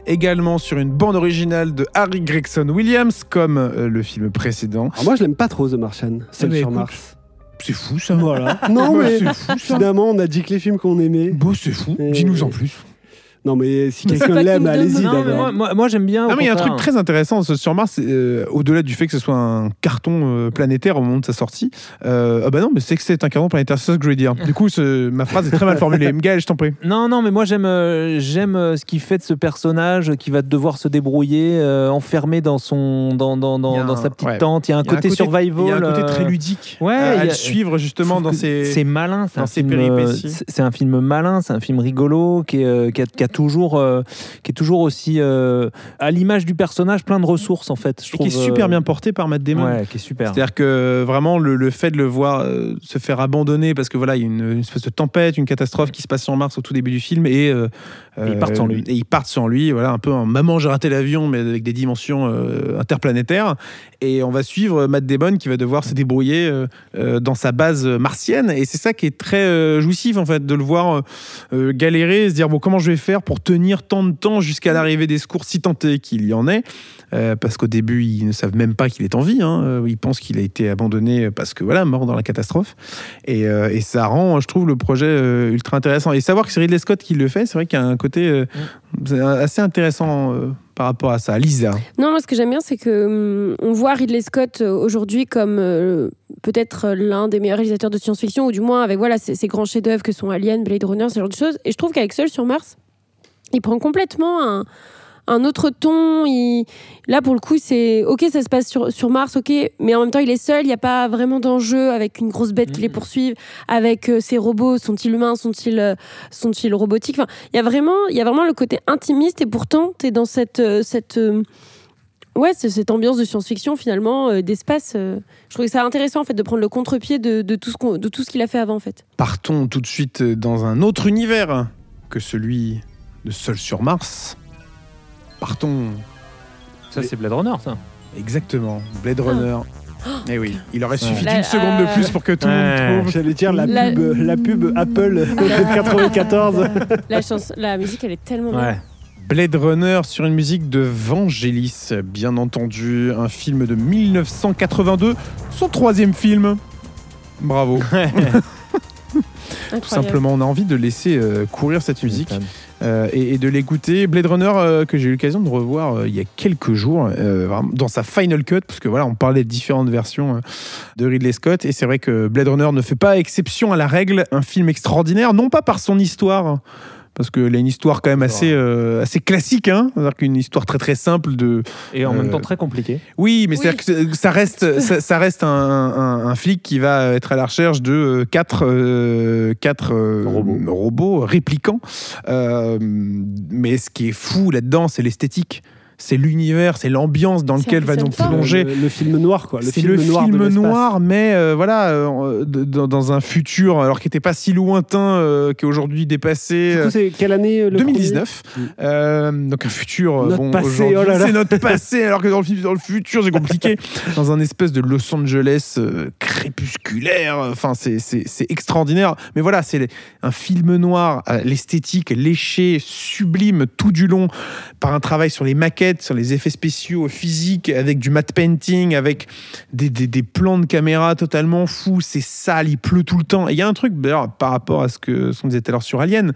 Également sur une bande originale de Harry Gregson Williams, comme euh, le film précédent.
Alors moi, je l'aime pas trop, The Martian, seul
mais
sur
écoute,
Mars.
C'est fou ça.
Voilà. non,
Bah,
mais
c'est fou ça.
finalement, on a dit que les films qu'on aimait.
Bon, c'est fou.
Et-
Dis-nous en plus.
Non, mais si quelqu'un l'aime, allez-y
Non, mais moi, moi, moi, j'aime bien.
Non, mais il y a un truc très intéressant ce- sur Mars, euh, au-delà du fait que ce soit un carton euh, planétaire au moment de sa sortie. Euh, ah bah non, mais c'est que c'est un carton planétaire, c'est ça que je voulais dire. Du coup, ce- ma phrase est très mal formulée. Gaël, je t'en prie.
Non, non, mais moi j'aime euh, j'aime euh, ce qu'il fait de ce personnage qui va devoir se débrouiller, euh, enfermé dans son dans, dans, dans,
un-
sa petite
ouais.
tente. Il y a un
Il y a un
côté, survival.
Il y a un côté très ludique
ouais,
à,
a-
le suivre justement dans ces.
C'est malin, c'est un
ses
film.
péripéties.
c'est- C'est un film malin, c'est un film rigolo qui est, euh, qui a, qui a toujours euh, qui est toujours aussi euh, à l'image du personnage, plein de ressources en fait. Je
et
trouve,
qui est super
euh,
bien porté par Matt Damon.
Ouais, qui est super.
C'est-à-dire que vraiment le, le fait de le voir se faire abandonner parce que voilà il y a une, une espèce de tempête, une catastrophe qui se passe sur Mars au tout début du film et,
Et ils partent sans lui.
Et ils partent sans lui, voilà un peu en maman j'ai raté l'avion mais avec des dimensions euh, interplanétaires et on va suivre Matt Damon qui va devoir se débrouiller euh, euh, dans sa base martienne et c'est ça qui est très euh, jouissif en fait de le voir euh, euh, galérer, se dire bon comment je vais faire pour tenir tant de temps jusqu'à l'arrivée des secours si tant est qu'il y en ait. Euh, parce qu'au début, ils ne savent même pas qu'il est en vie. hein. Euh, Ils pensent qu'il a été abandonné parce que voilà, mort dans la catastrophe. Et, euh, et ça rend, je trouve, le projet ultra intéressant. Et savoir que c'est Ridley Scott qui le fait, c'est vrai qu'il y a un côté c'est assez intéressant par rapport à ça. Lisa.
Non, moi, ce que j'aime bien, c'est que hum, on voit Ridley Scott aujourd'hui comme euh, peut-être l'un des meilleurs réalisateurs de science-fiction, ou du moins avec voilà ces, ces grands chefs-d'œuvre que sont Alien, Blade Runner, ce genre de choses. Et je trouve qu'avec Seul sur Mars, il prend complètement un, un autre ton. Il- Là, pour le coup, c'est ok, ça se passe sur, sur Mars, ok, mais en même temps, il est seul. Il n'y a pas vraiment d'enjeu avec une grosse bête qui les poursuive, avec euh, ses robots. Sont-ils humains Sont-ils euh, sont-ils robotiques Enfin, il y a vraiment, il y a vraiment le côté intimiste. Et pourtant, tu es dans cette euh, cette euh, Ouais, cette ambiance de science-fiction finalement, euh, d'espace. euh, je trouvais ça intéressant en fait de prendre le contre-pied de, de tout ce qu'on- de tout ce qu'il a fait avant en fait.
Partons tout de suite dans un autre univers que celui de Seul sur Mars. Partons
Ça, c'est Blade Runner, ça.
exactement, Blade Runner. Eh oui, il aurait suffi d'une seconde de plus pour que tout le
Ouais.
monde trouve.
J'allais dire la,
La-
pub, la pub Apple de 94.
La, la musique elle est tellement bien.
Ouais.
Blade Runner sur une musique de Vangelis, bien entendu, un film de 1982, son troisième film. Bravo. Tout
Incroyable.
simplement, on a envie de laisser euh, courir cette musique euh, et, de l'écouter. Blade Runner euh, que j'ai eu l'occasion de revoir euh, il y a quelques jours, dans sa final cut, parce que voilà, on parlait de différentes versions de Ridley Scott, et c'est vrai que Blade Runner ne fait pas exception à la règle. Un film extraordinaire, non pas par son histoire. Parce qu'il a une histoire quand même assez, euh, assez classique, hein c'est-à-dire qu'une histoire très très simple de,
Et en
Euh,
même temps très compliqué.
oui, mais
Oui.
c'est-à-dire que ça reste, ça, ça reste un, un- un flic qui va être à la recherche de euh, quatre, euh, quatre euh,
Robots.
robots réplicants. Euh, mais ce qui est fou là-dedans, c'est l'esthétique. C'est l'univers, c'est l'ambiance dans lequel va nous plonger.
Le, le film noir, quoi. Le film
le
noir
film mais euh, voilà, euh, dans, dans un futur, alors qui n'était pas si lointain, euh, qui est aujourd'hui dépassé.
Du coup, c'est quelle année euh, le
2019.
premier
Euh, donc un futur. euh,
Notre
bon,
passé, oh là là.
C'est notre passé, alors que dans le, film- dans le futur, c'est compliqué. dans un espèce de Los Angeles euh, crépusculaire. Enfin, c'est- c'est c'est extraordinaire. Mais voilà, c'est un film noir, euh, l'esthétique léchée, sublime tout du long, par un travail sur les maquettes, sur les effets spéciaux, physiques, avec du matte painting, avec des, des- des plans de caméra totalement fous. C'est sale, il pleut tout le temps. Et il y a un truc, d'ailleurs, par rapport à ce que ce qu'on disait tout à l'heure sur Alien,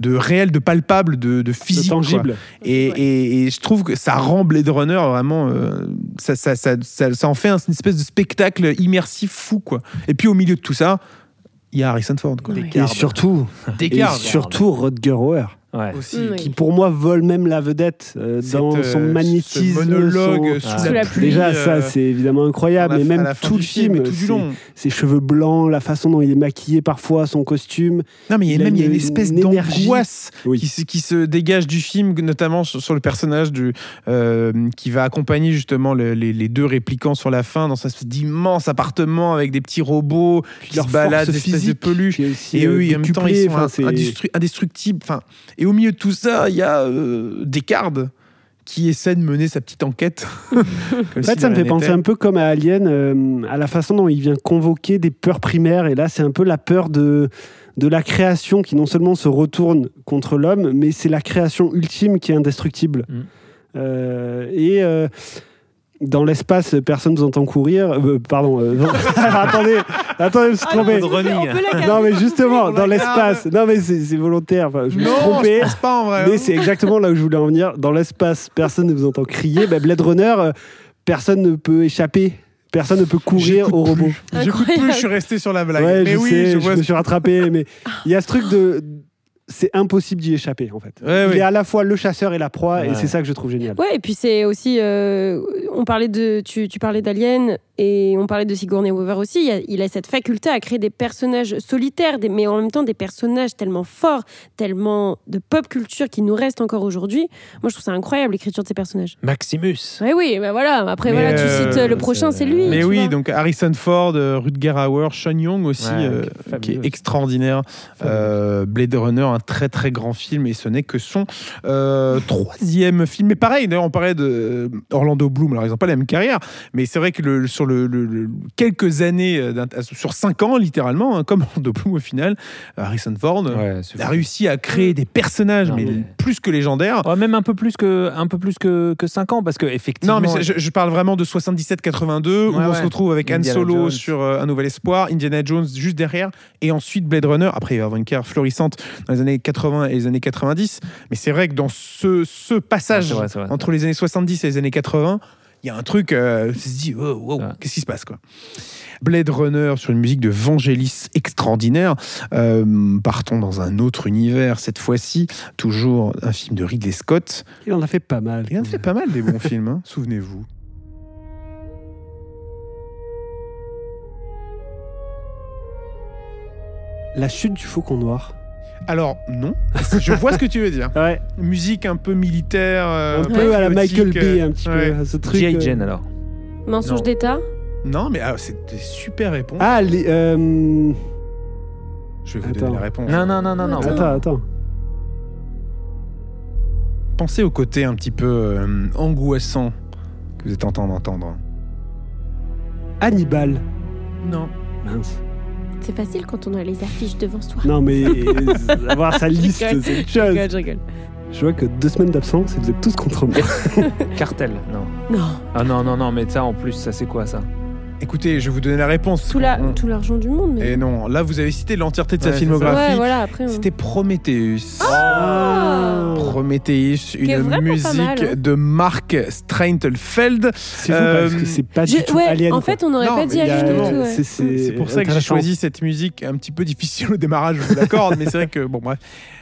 de réel, de palpable, de, de physique.
tangible.
Et,
Ouais.
et- et je trouve que ça rend Blade Runner vraiment. euh, ça, ça, ça, ça- ça en fait un- une espèce de spectacle immersif fou, quoi. Et puis au milieu de tout ça, il y a Harrison Ford, quoi.
Et surtout, et
Descartes.
surtout Rutger Hauer.
Ouais.
aussi.
Mm, oui.
qui pour moi vole même la vedette euh, dans
Cette,
son
euh,
magnétisme.
ce monologue
son-
sous,
Sous
la, pluie.
Déjà,
euh,
ça, c'est évidemment incroyable.
la-
Mais même tout le film,
tout du
c'est-
long.
ses cheveux blancs, la façon dont il est maquillé parfois, son costume.
Non, mais il y a même il y a
une-
une espèce d'angoisse
Oui.
qui, se- qui se dégage du film, notamment sur, sur le personnage du, euh, qui va accompagner justement le- les, les deux réplicants sur la fin dans cet d'immense appartement avec des petits robots qui
leur
se baladent, des espèces de peluches. Et
euh,
eux, en même temps, ils sont indestructibles. Enfin, et au milieu de tout ça, il y a euh, Descartes qui essaie de mener sa petite enquête.
En fait, ça me fait penser un peu comme à Alien, euh, à la façon dont il vient convoquer des peurs primaires. Et là, c'est un peu la peur de, de la création qui non seulement se retourne contre l'homme, mais c'est la création ultime qui est indestructible.
Mm.
Euh, et euh, dans l'espace, personne ne vous entend courir. Euh, pardon. euh, non. attendez, attendez, je me suis trompé. Non, mais justement, dans l'espace. Non, mais c'est c'est volontaire. Enfin, je me suis
Non,
trompé.
je pense pas en vrai.
Mais c'est exactement là où je voulais en venir. Dans l'espace, personne ne vous entend crier. Bah, Blade Runner, euh, personne ne peut échapper. Personne ne peut courir
J'écoute
au
plus.
robot.
J'écoute plus, je suis resté sur la blague.
Ouais,
mais
je
oui,
sais,
je
je,
vois
me suis rattrapé. Mais il y a ce truc de. C'est impossible d'y échapper, en fait.
Ouais,
il
ouais.
est à la fois le chasseur et la proie, et c'est ça que je trouve génial.
Ouais, et puis c'est aussi. euh, on parlait de. Tu, tu parlais d'Alien et on parlait de Sigourney Weaver aussi. Il a, il a cette faculté à créer des personnages solitaires, des- mais en même temps des personnages tellement forts, tellement de pop culture qui nous restent encore aujourd'hui. Moi, je trouve ça incroyable l'écriture de ces personnages.
Maximus.
Ouais, oui, bah voilà. Après,
Mais,
voilà, tu
euh,
cites euh, le prochain,
c'est-
lui.
Mais oui,
vois.
donc Harrison Ford, Rutger Hauer, Sean Young aussi, euh, qui est extraordinaire. Euh, Blade Runner, un très très grand film, et ce n'est que son euh, troisième film. Mais pareil, d'ailleurs, on parlait de euh, Orlando Bloom. Alors, ils n'ont pas la même carrière, mais c'est vrai que le, sur le, le- le- quelques années, euh, sur cinq ans littéralement, hein, comme Orlando Bloom au final, Harrison Ford
Ouais,
a
fou.
réussi à créer des personnages,
Non,
mais,
mais-
plus que légendaires.
Ouais, même un peu plus que un peu plus que, que 5 ans parce que effectivement
Non, mais je, je parle vraiment de 77-82, où
Ouais,
on se retrouve avec Han
Indiana
Solo
Jones.
sur euh, Un Nouvel Espoir, Indiana Jones juste derrière, et ensuite Blade Runner. Après, il va y avoir une carrière florissante dans les années 80 et les années 90. Mais c'est vrai que dans ce, passage
vrai, vrai.
entre les années 70 et les années 80, il y a un truc, euh, on se dit, oh, wow,
Ouais.
qu'est-ce qui se passe quoi? Blade Runner sur une musique de Vangelis extraordinaire. Euh, partons dans un autre univers, cette fois-ci, toujours un film de Ridley Scott.
Il en a fait pas mal.
Il en a fait pas mal des bons films, hein, souvenez-vous.
La chute du faucon noir.
Alors, non. Je vois ce que tu veux dire.
Ouais,
Musique un peu militaire. euh,
un peu à la Michael Bay,
euh,
un petit
ouais.
peu. Ce truc.
G.I.
euh,
Jane alors.
Mensonge d'État.
Non, mais ah, c'était super réponse.
Ah, les, euh,
Je vais vous
Attends.
donner la réponse.
Non non non non non.
Attends.
Attends, attends.
Pensez au côté un petit peu euh, angoissant que vous êtes en train d'entendre.
Hannibal.
Non.
Mince.
C'est facile quand on a les affiches devant soi.
Non, mais avoir sa liste, c'est une
Je
chose.
rigole, je rigole.
Je vois que deux semaines d'absence et vous êtes tous contre moi.
Cartel non.
Non,
Ah non non non mais ça en plus ça c'est quoi ça?
Écoutez, je vais vous donner la réponse.
tout la-
On-
tout l'argent du monde. Mais...
Et non, là vous avez cité l'entièreté de sa
Ouais,
filmographie.
Ouais, voilà, après. on-
C'était Prometheus.
Ah
Prometheus,
est
une musique
mal, hein.
de Mark Straintelfeld.
C'est
Euh,
parce que c'est pas du tout
ouais,
alien.
en fait, on n'aurait pas dit alien du
justement,
tout. ouais.
C'est- c'est-
C'est pour ça que j'ai choisi cette musique un petit peu difficile au démarrage, je vous l'accorde, mais c'est vrai que bon bref.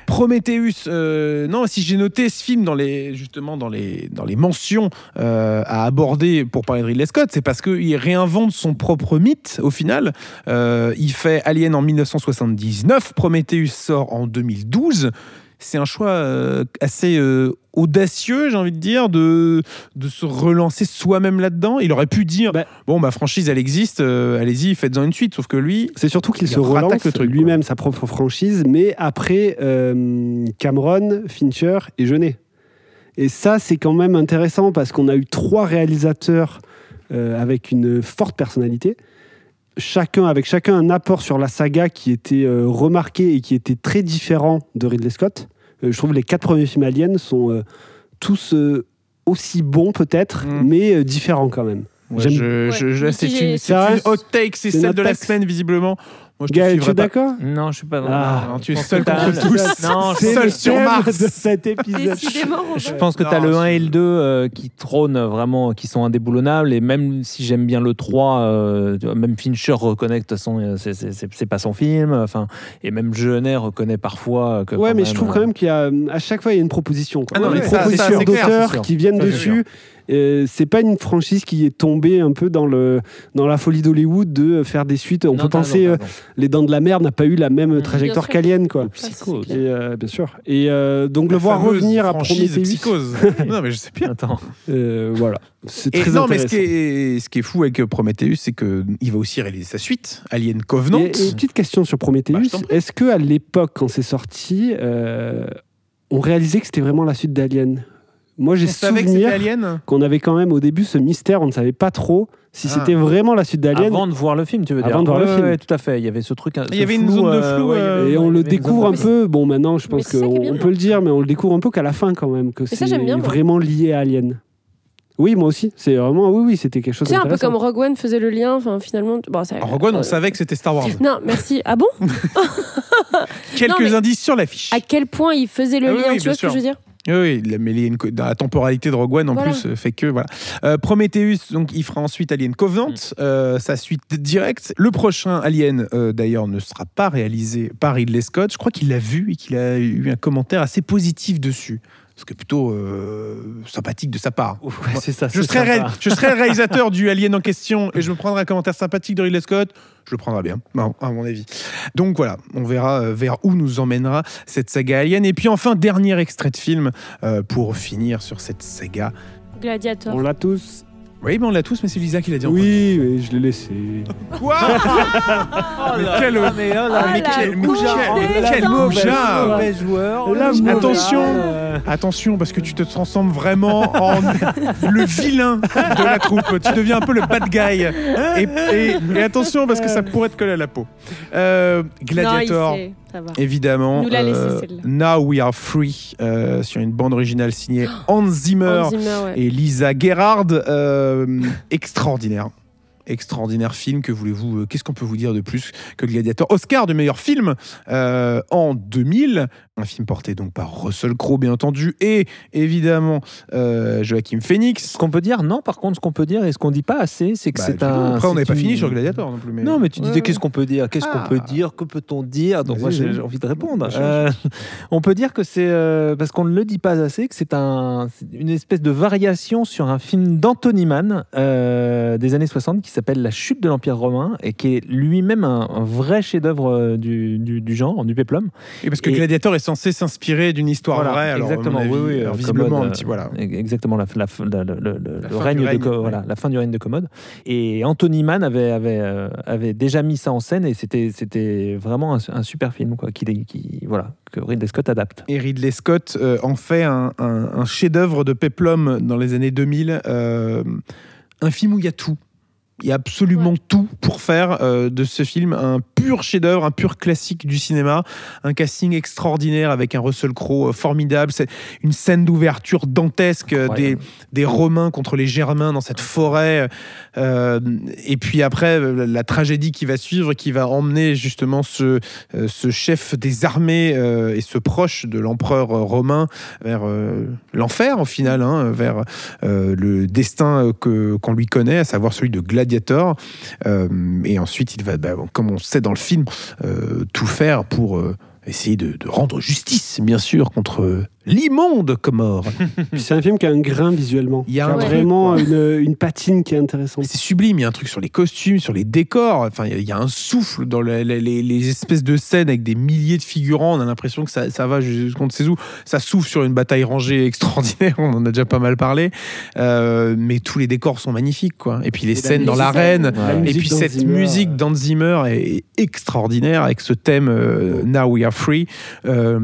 Prometheus, euh, non, si j'ai noté ce film dans les justement dans les dans les mentions euh, à aborder pour parler de Ridley Scott, c'est parce qu'il réinvente son propre mythe au final. Euh, il fait Alien en 1979, Prometheus sort en 2012. C'est un choix euh, assez euh, audacieux, j'ai envie de dire, de, de se relancer soi-même là-dedans. Il aurait pu dire
Bah-
Bon, ma franchise, elle existe, euh, allez-y, faites-en une suite. Sauf que lui,
C'est surtout qu'il
Il
se relance lui-même sa propre franchise, mais après euh, Cameron, Fincher et Jeunet. Et ça, c'est quand même intéressant parce qu'on a eu trois réalisateurs euh, avec une forte personnalité, chacun avec chacun un apport sur la saga qui était remarqué et qui était très différent de Ridley Scott. Euh, je trouve les quatre premiers films Alien sont euh, tous euh, aussi bons peut-être,
Mm.
mais différents quand même.
Ouais, je, je- je- c'est une, c'est hot take, c'est celle de la semaine visiblement. Moi, je te
Gaël, tu es d'accord
Non, je suis pas.
Ah,
non, tu es seul contre tous.
Non,
Seul sur Mars.
de cet épisode.
Je pense que tu as
Non,
le 1
je-
et le 2 euh, qui trônent vraiment, qui sont indéboulonnables. Et même si j'aime bien le 3, euh, même Fincher reconnaît que de toute façon, euh, c'est- c'est c'est- c'est pas son film. Enfin, et même Jeunet reconnaît parfois que.
Ouais, mais je trouve
euh,
quand même qu'il y a à chaque fois il y a une proposition. quoi.
Ah non,
Une
mais ça,
proposition
ça, c'est clair,
d'auteurs qui viennent
Ça,
dessus. Euh, c'est pas une franchise qui est tombée un peu dans le dans la folie d'Hollywood de faire des suites. On
non,
peut penser
raison,
euh. Les Dents de la Mer n'a pas eu la même
Mmh.
trajectoire qu'Alien quoi.
Psychose.
Et euh, bien sûr. Et euh, donc
La
le voir revenir à
franchise
Prometheus,
Psychose. non, mais je sais bien.
Attends.
euh, voilà, c'est très
non, mais ce qui, est, ce qui est fou avec Prometheus, c'est qu'il va aussi réaliser sa suite, Alien Covenant.
Et, et petite question sur Prometheus,
Bah,
est-ce que à l'époque quand c'est sorti, euh, on réalisait que c'était vraiment la suite d'Alien? Moi j'ai souvenir qu'on avait quand même au début ce mystère, on ne savait pas trop si
Ah.
c'était vraiment la suite d'Alien.
Avant de voir le film, tu veux dire
Avant de voir
Ouais,
le film.
ouais, tout à fait. Il y avait ce truc.
Il y avait une zone de flou, euh,
Et on le découvre un peu, bon maintenant je pense
c'est
qu'on peut le dire, mais on le découvre un peu qu'à la fin quand même, que c'est vraiment lié à Alien. Oui, moi aussi, c'est vraiment, oui, oui, c'était quelque chose
Tu sais, un peu comme Rogue One faisait le lien, enfin finalement. Bon, ça,
En Rogue One, on
euh,
savait que c'était Star Wars.
Non, merci. Ah bon
Quelques indices sur l'affiche.
À quel point il faisait le
Ah
lien
oui,
Tu vois ce que je veux dire?
Oui, mais il y a une co- dans la temporalité de Rogue One en
Voilà.
plus euh, fait que voilà. Euh, Prometheus, donc il fera ensuite Alien Covenant,
Mm.
euh, sa suite directe. Le prochain Alien, euh, d'ailleurs, ne sera pas réalisé par Ridley Scott. Je crois qu'il l'a vu et qu'il a eu un commentaire assez positif dessus. Ce qui est plutôt euh, sympathique de sa part.
Ouais, c'est ça.
Je serais,
sympa.
ré- je serais le réalisateur du Alien en question et je me prendrais un commentaire sympathique de Ridley Scott. Je le prendrais bien, à mon avis. Donc voilà, on verra euh, vers où nous emmènera cette saga Alien. Et puis enfin, dernier extrait de film euh, pour finir sur cette saga.
Gladiator.
On l'a tous.
Oui, mais on l'a tous, mais c'est Lisa qui l'a dit en
Oui, mais je l'ai laissé.
Quoi Mais quel-
Ah, mais, oh là, mais
la
quel goujat, mauvais joueur.
La
Oh
Attention.
là.
Attention, parce que tu te transformes vraiment en le vilain de la troupe. Tu deviens un peu le bad guy. Et, et- et attention, parce que ça pourrait te coller à la peau. Euh, Gladiator.
Non, il sait, ça va.
Évidemment,
Nous l'a laissé,
euh,
celle-là.
Now We Are Free, euh, sur une bande originale signée Hans Zimmer
Hans Zimmer, ouais.
et Lisa Gerrard. euh, extraordinaire. Extraordinaire film, que voulez-vous euh, Qu'est-ce qu'on peut vous dire de plus que Gladiator Oscar de meilleur film euh, en 2000. Un film porté donc par Russell Crowe, bien entendu, et évidemment euh, Joachim Phoenix.
Ce qu'on peut dire, non, par contre, ce qu'on peut dire et ce qu'on dit pas assez, c'est que
Bah,
c'est un.
Après, on n'est pas fini sur Gladiator non plus. Mais...
Non, mais tu disais
Ouais,
qu'est-ce qu'on peut dire Qu'est-ce
Ah.
qu'on peut dire Que peut-on dire? Donc moi, j'ai envie de répondre. Euh, on peut dire que c'est euh, parce qu'on ne le dit pas assez que c'est un, une espèce de variation sur un film d'Anthony Mann euh, des années 60 qui s'appelle La chute de l'Empire romain et qui est lui-même un, un vrai chef-d'œuvre du, du, du genre, du péplum.
Et parce que
Et-
Gladiator est censé s'inspirer d'une histoire
Voilà,
vraie. Alors,
exactement.
avis,
oui, oui.
alors, visiblement,
Commode,
un petit voilà.
Exactement, la, le,
fin
règne
du
de
règne,
Co-
ouais.
voilà, la fin du règne de Commode. Et Anthony Mann avait, avait, euh, avait déjà mis ça en scène et c'était, c'était vraiment un, un super film quoi, qui, qui, voilà, que Ridley Scott adapte.
Et Ridley Scott euh, en fait un, un- un chef-d'œuvre de Peplum dans les années 2000. euh, un film où il y a tout. Il y a absolument
Ouais.
tout pour faire euh, de ce film un pur chef-d'œuvre, un pur classique du cinéma, un casting extraordinaire avec un Russell Crowe euh, formidable, c'est une scène d'ouverture dantesque euh, des, Romains contre les Germains dans cette forêt, euh, et puis après la tragédie qui va suivre, qui va emmener justement ce, euh, ce chef des armées euh, et ce proche de l'empereur romain vers euh, l'enfer au final, hein, vers euh, le destin que qu'on lui connaît, à savoir celui de gladiateur. Euh, et ensuite, il va, bah, comme on sait dans le film, euh, tout faire pour euh, essayer de, de rendre justice, bien sûr, contre l'immonde Comore.
C'est un film qui a un grain visuellement.
Il y a un
vraiment une, une patine qui est intéressante.
C'est sublime, il y a un truc sur les costumes, sur les décors, enfin, il y a- il y, a un souffle dans les, les- les- les espèces de scènes avec des milliers de figurants, on a l'impression que ça, ça va jusqu'on ne sait où, ça souffle sur une bataille rangée extraordinaire, on en a déjà pas mal parlé, Euh, mais tous les décors sont magnifiques, quoi. Et puis les
Et
scènes dans l'arène,
Ouais.
et puis cette
Zimmer,
musique d'Hans Zimmer est extraordinaire avec ce thème euh, Now We Are Free. Euh,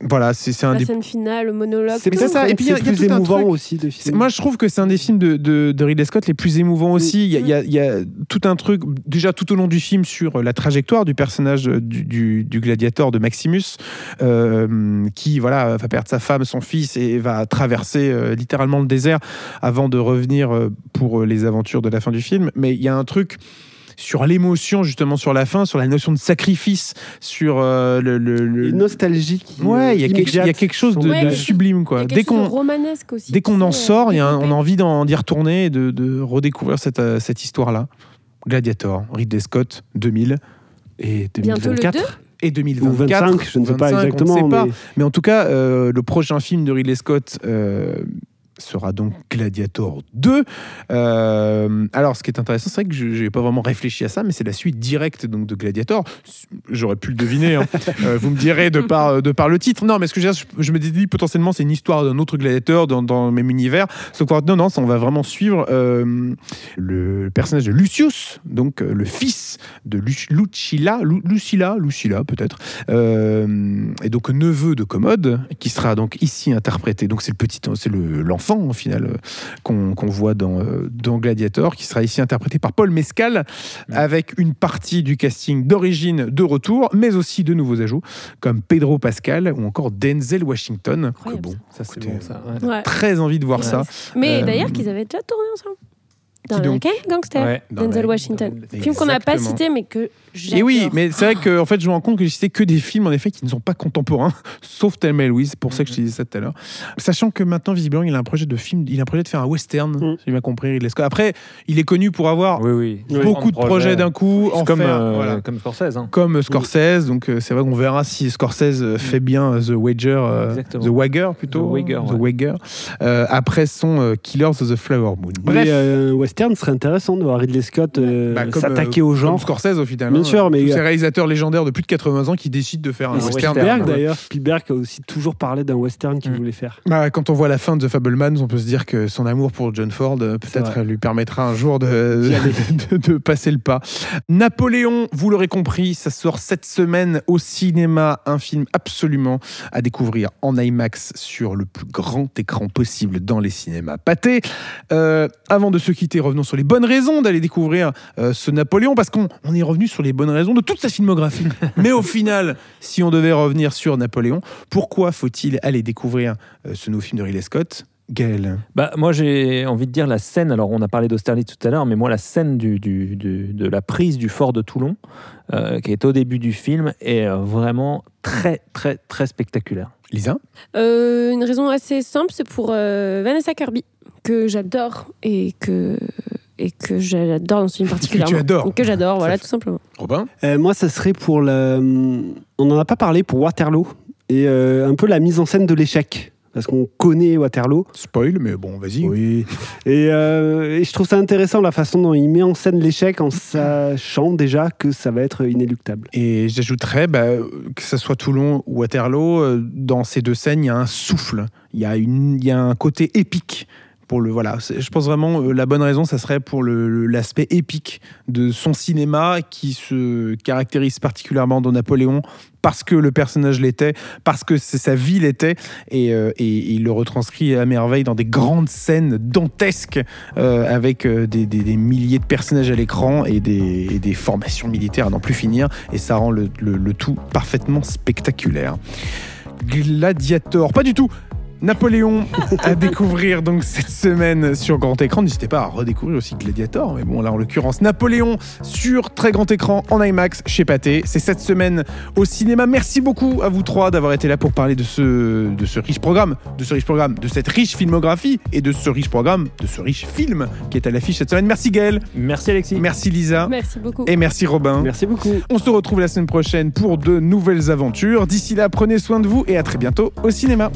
voilà, c'est c'est un
La
des
scène finale, le monologue.
C'est
ça, et puis il y a-
c'est
il y a
plus
tout un
émouvant
truc.
aussi de.
Moi, je trouve que c'est un des films de, de, de Ridley Scott les plus émouvants aussi. Il y, a, il y a- il y a tout un truc, déjà tout au long du film, sur la trajectoire du personnage du, du, du gladiateur de Maximus, euh, qui voilà, va perdre sa femme, son fils, et va traverser euh, littéralement le désert avant de revenir euh, pour les aventures de la fin du film. Mais il y a un truc sur l'émotion justement sur la fin, sur la notion de sacrifice, sur euh, le, le- le-
nostalgie qui,
Ouais, il y, a
euh,
quelque- il y a quelque chose de,
Ouais,
de
mais-
sublime quoi.
a
Dès qu'on
de romanesque aussi.
dès qu'on en sort, il y a un- on a envie d'en- d'y retourner et de, de redécouvrir cette, euh, cette histoire-là. Gladiator, Ridley Scott, 2000
Et
Bientôt le
2024
2
et
ou
2024.
25, je ne sais pas
25, on ne
exactement.
sait pas.
mais-
Mais en tout cas, euh, le prochain film de Ridley Scott euh, sera donc Gladiator 2. Euh, alors, ce qui est intéressant, c'est vrai que je n'ai pas vraiment réfléchi à ça, mais c'est la suite directe donc, de Gladiator. J'aurais pu le deviner, hein. Euh, vous me direz de par, de par le titre. Non, mais ce que je, veux dire, je, me dis potentiellement c'est une histoire d'un autre gladiateur dans, dans le même univers. Sauf que non, non, ça, on va vraiment suivre euh, le personnage de Lucius, donc le fils de Lu- Lucilla, Lu- Lucilla, Lucilla peut-être, et donc neveu de Commode, qui sera donc ici interprété. Donc c'est le petit, c'est le- l'enfant au final euh, qu'on qu'on voit dans, euh, dans Gladiator, qui sera ici interprété par Paul Mescal, avec une partie du casting d'origine de retour, mais aussi de nouveaux ajouts comme Pedro Pascal ou encore Denzel Washington. Que bon,
Ça, c'est
écoutez,
bon, ça. ouais.
Ouais.
très envie de voir
Ouais.
ça.
Mais
Euh,
d'ailleurs, qu'ils avaient déjà tourné ensemble. Dans Gangster,
Ouais,
dans
Denzel
la-
Washington.
dans-
Film qu'on n'a pas cité, mais que j'adore.
Et oui, mais c'est vrai que en fait, je me rends compte que j'ai cité que des films en effet qui ne sont pas contemporains, sauf Thelma et Louise. C'est pour ça que je te disais ça tout à l'heure. Sachant que maintenant, visiblement, il a un projet de film, il a un projet de faire un western.
Mm.
Si j'ai bien compris, Ridley Scott. Après, il est connu pour avoir
Oui, oui.
beaucoup de projets d'un coup, en
comme,
faire,
euh,
voilà.
comme Scorsese. hein.
Comme Scorsese, donc euh, c'est vrai qu'on verra si Scorsese euh, fait bien euh, The Wager, euh. The Wagger plutôt,
The Wager,
The
ouais.
Wager, euh, après son euh, Killers of the Flower Moon. Bref,
euh, western serait intéressant de voir Ridley Scott euh,
bah, comme,
s'attaquer
euh,
au
comme
genre.
Scorsese au final.
Bien
hein.
sûr, mais-
Tous ces réalisateurs légendaires de plus de 80 ans qui décident de faire un western.
Spielberg d'ailleurs, Spielberg a aussi toujours parlé d'un western qu'il
Mm.
voulait faire.
Bah, quand on voit la fin de The Fablemans, on peut se dire que son amour pour John Ford euh, peut-être lui permettra un jour de, passer le pas. Napoléon, vous l'aurez compris, ça sort cette semaine au cinéma, un film absolument à découvrir en IMAX sur le plus grand écran possible dans les cinémas pâtés. Euh, avant de se quitter, revenons sur les bonnes raisons d'aller découvrir euh, ce Napoléon, parce qu'on on est revenu sur les bonnes raisons de toute sa filmographie. Mais au final, si on devait revenir sur Napoléon, pourquoi faut-il aller découvrir euh, ce nouveau film de Ridley Scott Gaël?
Bah, moi, j'ai envie de dire la scène. Alors, on a parlé d'Austerlitz tout à l'heure, mais moi, la scène du, du- du- de la prise du fort de Toulon, euh, qui est au début du film, est vraiment très, très, très spectaculaire.
Lisa?
Euh, une raison assez simple, c'est pour euh, Vanessa Kirby, que j'adore et que, et que j'adore dans ce film particulièrement.
adores.
Que j'adore, voilà, tout simplement.
Robin
Euh, moi, ça serait pour le. On n'en a pas parlé pour Waterloo et euh, un peu la mise en scène de l'échec. Parce qu'on connaît Waterloo.
Spoil, mais bon, vas-y.
Oui. Et, euh, et je trouve ça intéressant la façon dont il met en scène l'échec en sachant déjà que ça va être inéluctable.
Et j'ajouterais, bah, que ce soit Toulon ou Waterloo, dans ces deux scènes, il y a un souffle, il y a, une, il y a un côté épique. Pour le, voilà, je pense vraiment euh, la bonne raison, ça serait pour l'aspect épique de son cinéma qui se caractérise particulièrement dans Napoléon parce que le personnage l'était, parce que sa vie l'était, et, euh, et- il le retranscrit à merveille dans des grandes scènes dantesques euh, avec euh, des, milliers de personnages à l'écran et des, formations militaires à n'en plus finir, et ça rend le- le tout parfaitement spectaculaire. Gladiator, pas du tout Napoléon à découvrir donc cette semaine sur grand écran. N'hésitez pas à redécouvrir aussi Gladiator, mais bon là en l'occurrence Napoléon sur très grand écran en IMAX chez Pathé. C'est cette semaine au cinéma. Merci beaucoup à vous trois d'avoir été là pour parler de ce, de ce riche programme, de ce riche programme, de cette riche filmographie et de ce riche programme, de ce riche film qui est à l'affiche cette semaine. Merci Gaël,
Merci, Alexis.
merci Lisa
Merci beaucoup.
et merci Robin.
Merci beaucoup.
On se retrouve la semaine prochaine pour de nouvelles aventures. D'ici là, prenez soin de vous et à très bientôt au cinéma.